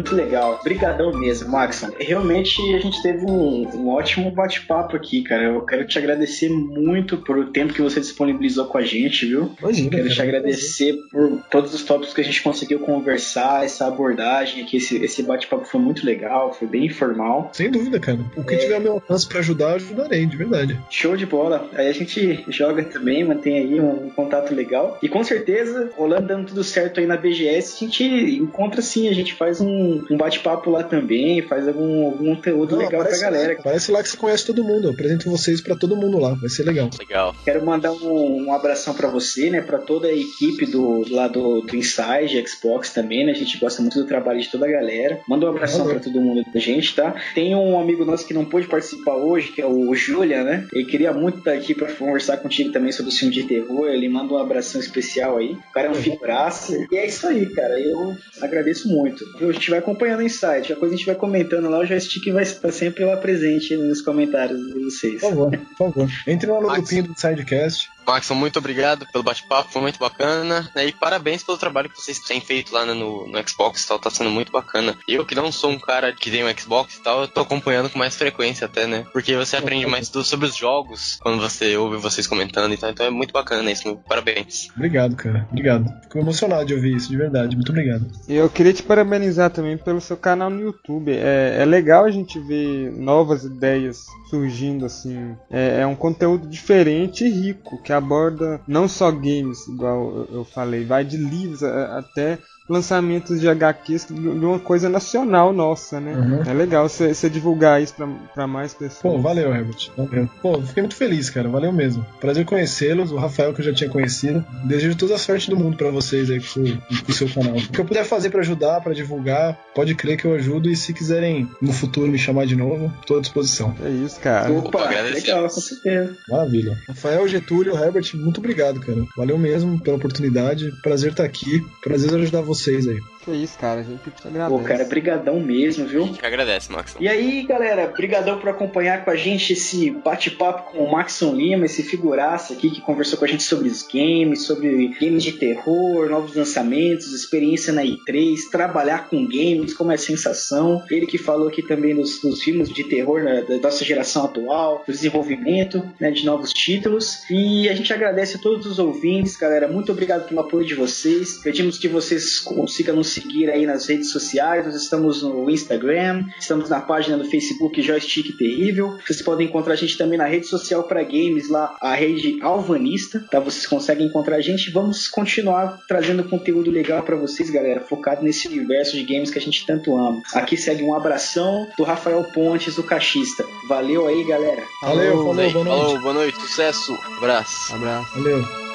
muito legal. Obrigadão mesmo, Maxon. Realmente a gente teve um, um ótimo bate-papo aqui, cara. Eu quero te agradecer muito por tempo que você disponibilizou com a gente, viu? Imagina, Quero cara. te agradecer por todos os tópicos que a gente conseguiu conversar, essa abordagem aqui. Esse, esse bate-papo foi muito legal, foi bem informal. Sem dúvida, cara. O que tiver ao meu alcance pra ajudar, ajudarei, de verdade. Show de bola. Aí a gente joga também, mantém aí um, um contato legal. E com certeza, rolando dando tudo certo aí na BGS, a gente encontra sim, a gente faz um, um bate-papo lá também, faz algum, algum conteúdo Não, legal pra galera. Lá, parece lá que você conhece todo mundo. Eu apresento vocês pra todo mundo lá. Vai ser legal. Legal. Quero mandar um, um abração pra você, né? Pra toda a equipe do lá do, do Inside Xbox também, né? A gente gosta muito do trabalho de toda a galera. Manda um abração Valeu. pra todo mundo da gente, tá? Tem um amigo nosso que não pôde participar hoje, que é o Julia, né? Ele queria muito estar aqui pra conversar contigo também sobre o filme de terror. Ele manda um abração especial aí. O cara é um figuraça. E é isso aí, cara. Eu agradeço muito. A gente vai acompanhando o Inside. A coisa a gente vai comentando lá. O joystick vai estar sempre lá presente nos comentários de vocês. Por favor, por favor. Entre lá no Max. grupinho do Sidecast. Maxon, muito obrigado pelo bate-papo, foi muito bacana. né? E parabéns pelo trabalho que vocês têm feito lá no, no Xbox e tal, tá sendo muito bacana. Eu que não sou um cara que tem um Xbox e tal, eu tô acompanhando com mais frequência até, né? Porque você aprende mais tudo sobre os jogos quando você ouve vocês comentando e tal, então é muito bacana isso. Parabéns. Obrigado, cara. Obrigado. Fico emocionado de ouvir isso, de verdade. Muito obrigado. E eu queria te parabenizar também pelo seu canal no YouTube. É, é legal a gente ver novas ideias surgindo assim. É, é um conteúdo diferente e rico que aborda não só games, igual eu, falei, vai de livros até lançamentos de HQs de uma coisa nacional nossa, né? Uhum. É legal você divulgar isso pra, pra mais pessoas. Pô, valeu, Herbert. Valeu. Pô, fiquei muito feliz, cara. Valeu mesmo. Prazer conhecê-los. O Rafael, que eu já tinha conhecido. Desejo toda a sorte do mundo pra vocês aí com, o- com o seu canal. O que eu puder fazer pra ajudar, pra divulgar, pode crer que eu ajudo. E se quiserem no futuro me chamar de novo, tô à disposição. É isso, cara. Opa, agradecemos. legal, com certeza. Maravilha. Rafael, Getúlio, Herbert, muito obrigado, cara. Valeu mesmo pela oportunidade. Prazer estar aqui. Prazer ajudar vocês aí. Que isso, cara. A gente te agradece. Pô, cara, brigadão mesmo, viu? Que agradece, Maxon. E aí, galera, brigadão por acompanhar com a gente esse bate-papo com o Maxon Lima, esse figuraça aqui que conversou com a gente sobre os games, sobre games de terror, novos lançamentos, experiência na E3, trabalhar com games, como é a sensação. Ele que falou aqui também dos, dos filmes de terror né, da nossa geração atual, do desenvolvimento né, de novos títulos. E a gente agradece a todos os ouvintes, galera. Muito obrigado pelo apoio de vocês. Pedimos que vocês consigam nos seguir aí nas redes sociais. Nós estamos no Instagram, estamos na página do Facebook Joystick Terrível. Vocês podem encontrar a gente também na rede social para games, lá a rede Alvanista, tá? Vocês conseguem encontrar a gente. Vamos continuar trazendo conteúdo legal para vocês, galera, focado nesse universo de games que a gente tanto ama. Aqui segue um abração do Rafael Pontes, o Cachista. Valeu aí, galera. Valeu, falou, Aí, boa noite. falou, boa noite, sucesso, abraço. Abraço. Valeu.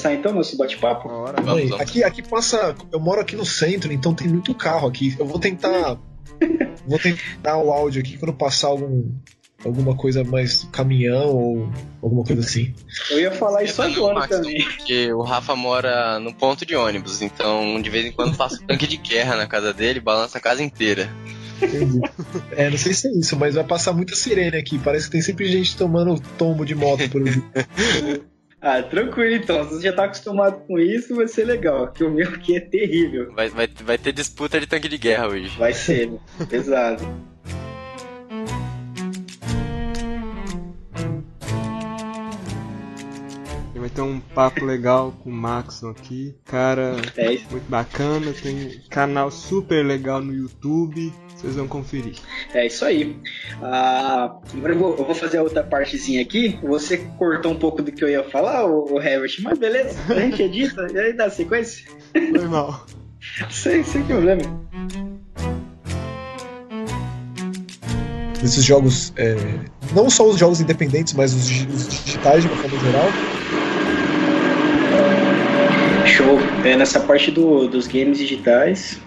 Começar então nosso bate-papo? Vamos, aqui, aqui passa. Eu moro aqui no centro, então tem muito carro aqui. Eu vou tentar. [LAUGHS] vou tentar o áudio aqui quando passar algum, alguma coisa mais caminhão ou alguma coisa assim. Eu ia falar isso agora também. Porque o Rafa mora no ponto de ônibus, então de vez em quando passa um tanque de guerra na casa dele, balança a casa inteira. Entendi. É, não sei se é isso, mas vai passar muita sirene aqui. Parece que tem sempre gente tomando tombo de moto por aí. [LAUGHS] Ah, tranquilo então. Se você já tá acostumado com isso, vai ser legal. Que o meu aqui é terrível. Vai, vai, vai ter disputa de tanque de guerra hoje. Vai ser, pesado. Vai ter um papo legal com o Maxon aqui. Cara, É isso. muito bacana. Tem canal super legal no YouTube. Vocês vão conferir. É isso aí. Ah, agora eu vou, eu vou fazer a outra partezinha aqui. Você cortou um pouco do que eu ia falar, o, o Herbert, mas beleza, a gente edita e aí dá sequência. Normal. Sem, sem problema. Nesses jogos, é, não só os jogos independentes, mas os, os digitais de uma forma geral. Show. É, nessa parte do- dos games digitais.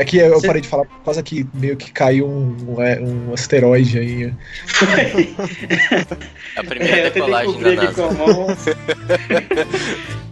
É que eu Você- parei de falar por causa que meio que caiu um, um, é, um asteroide aí. [LAUGHS] A primeira É, decolagem da NASA. com a mão. [LAUGHS]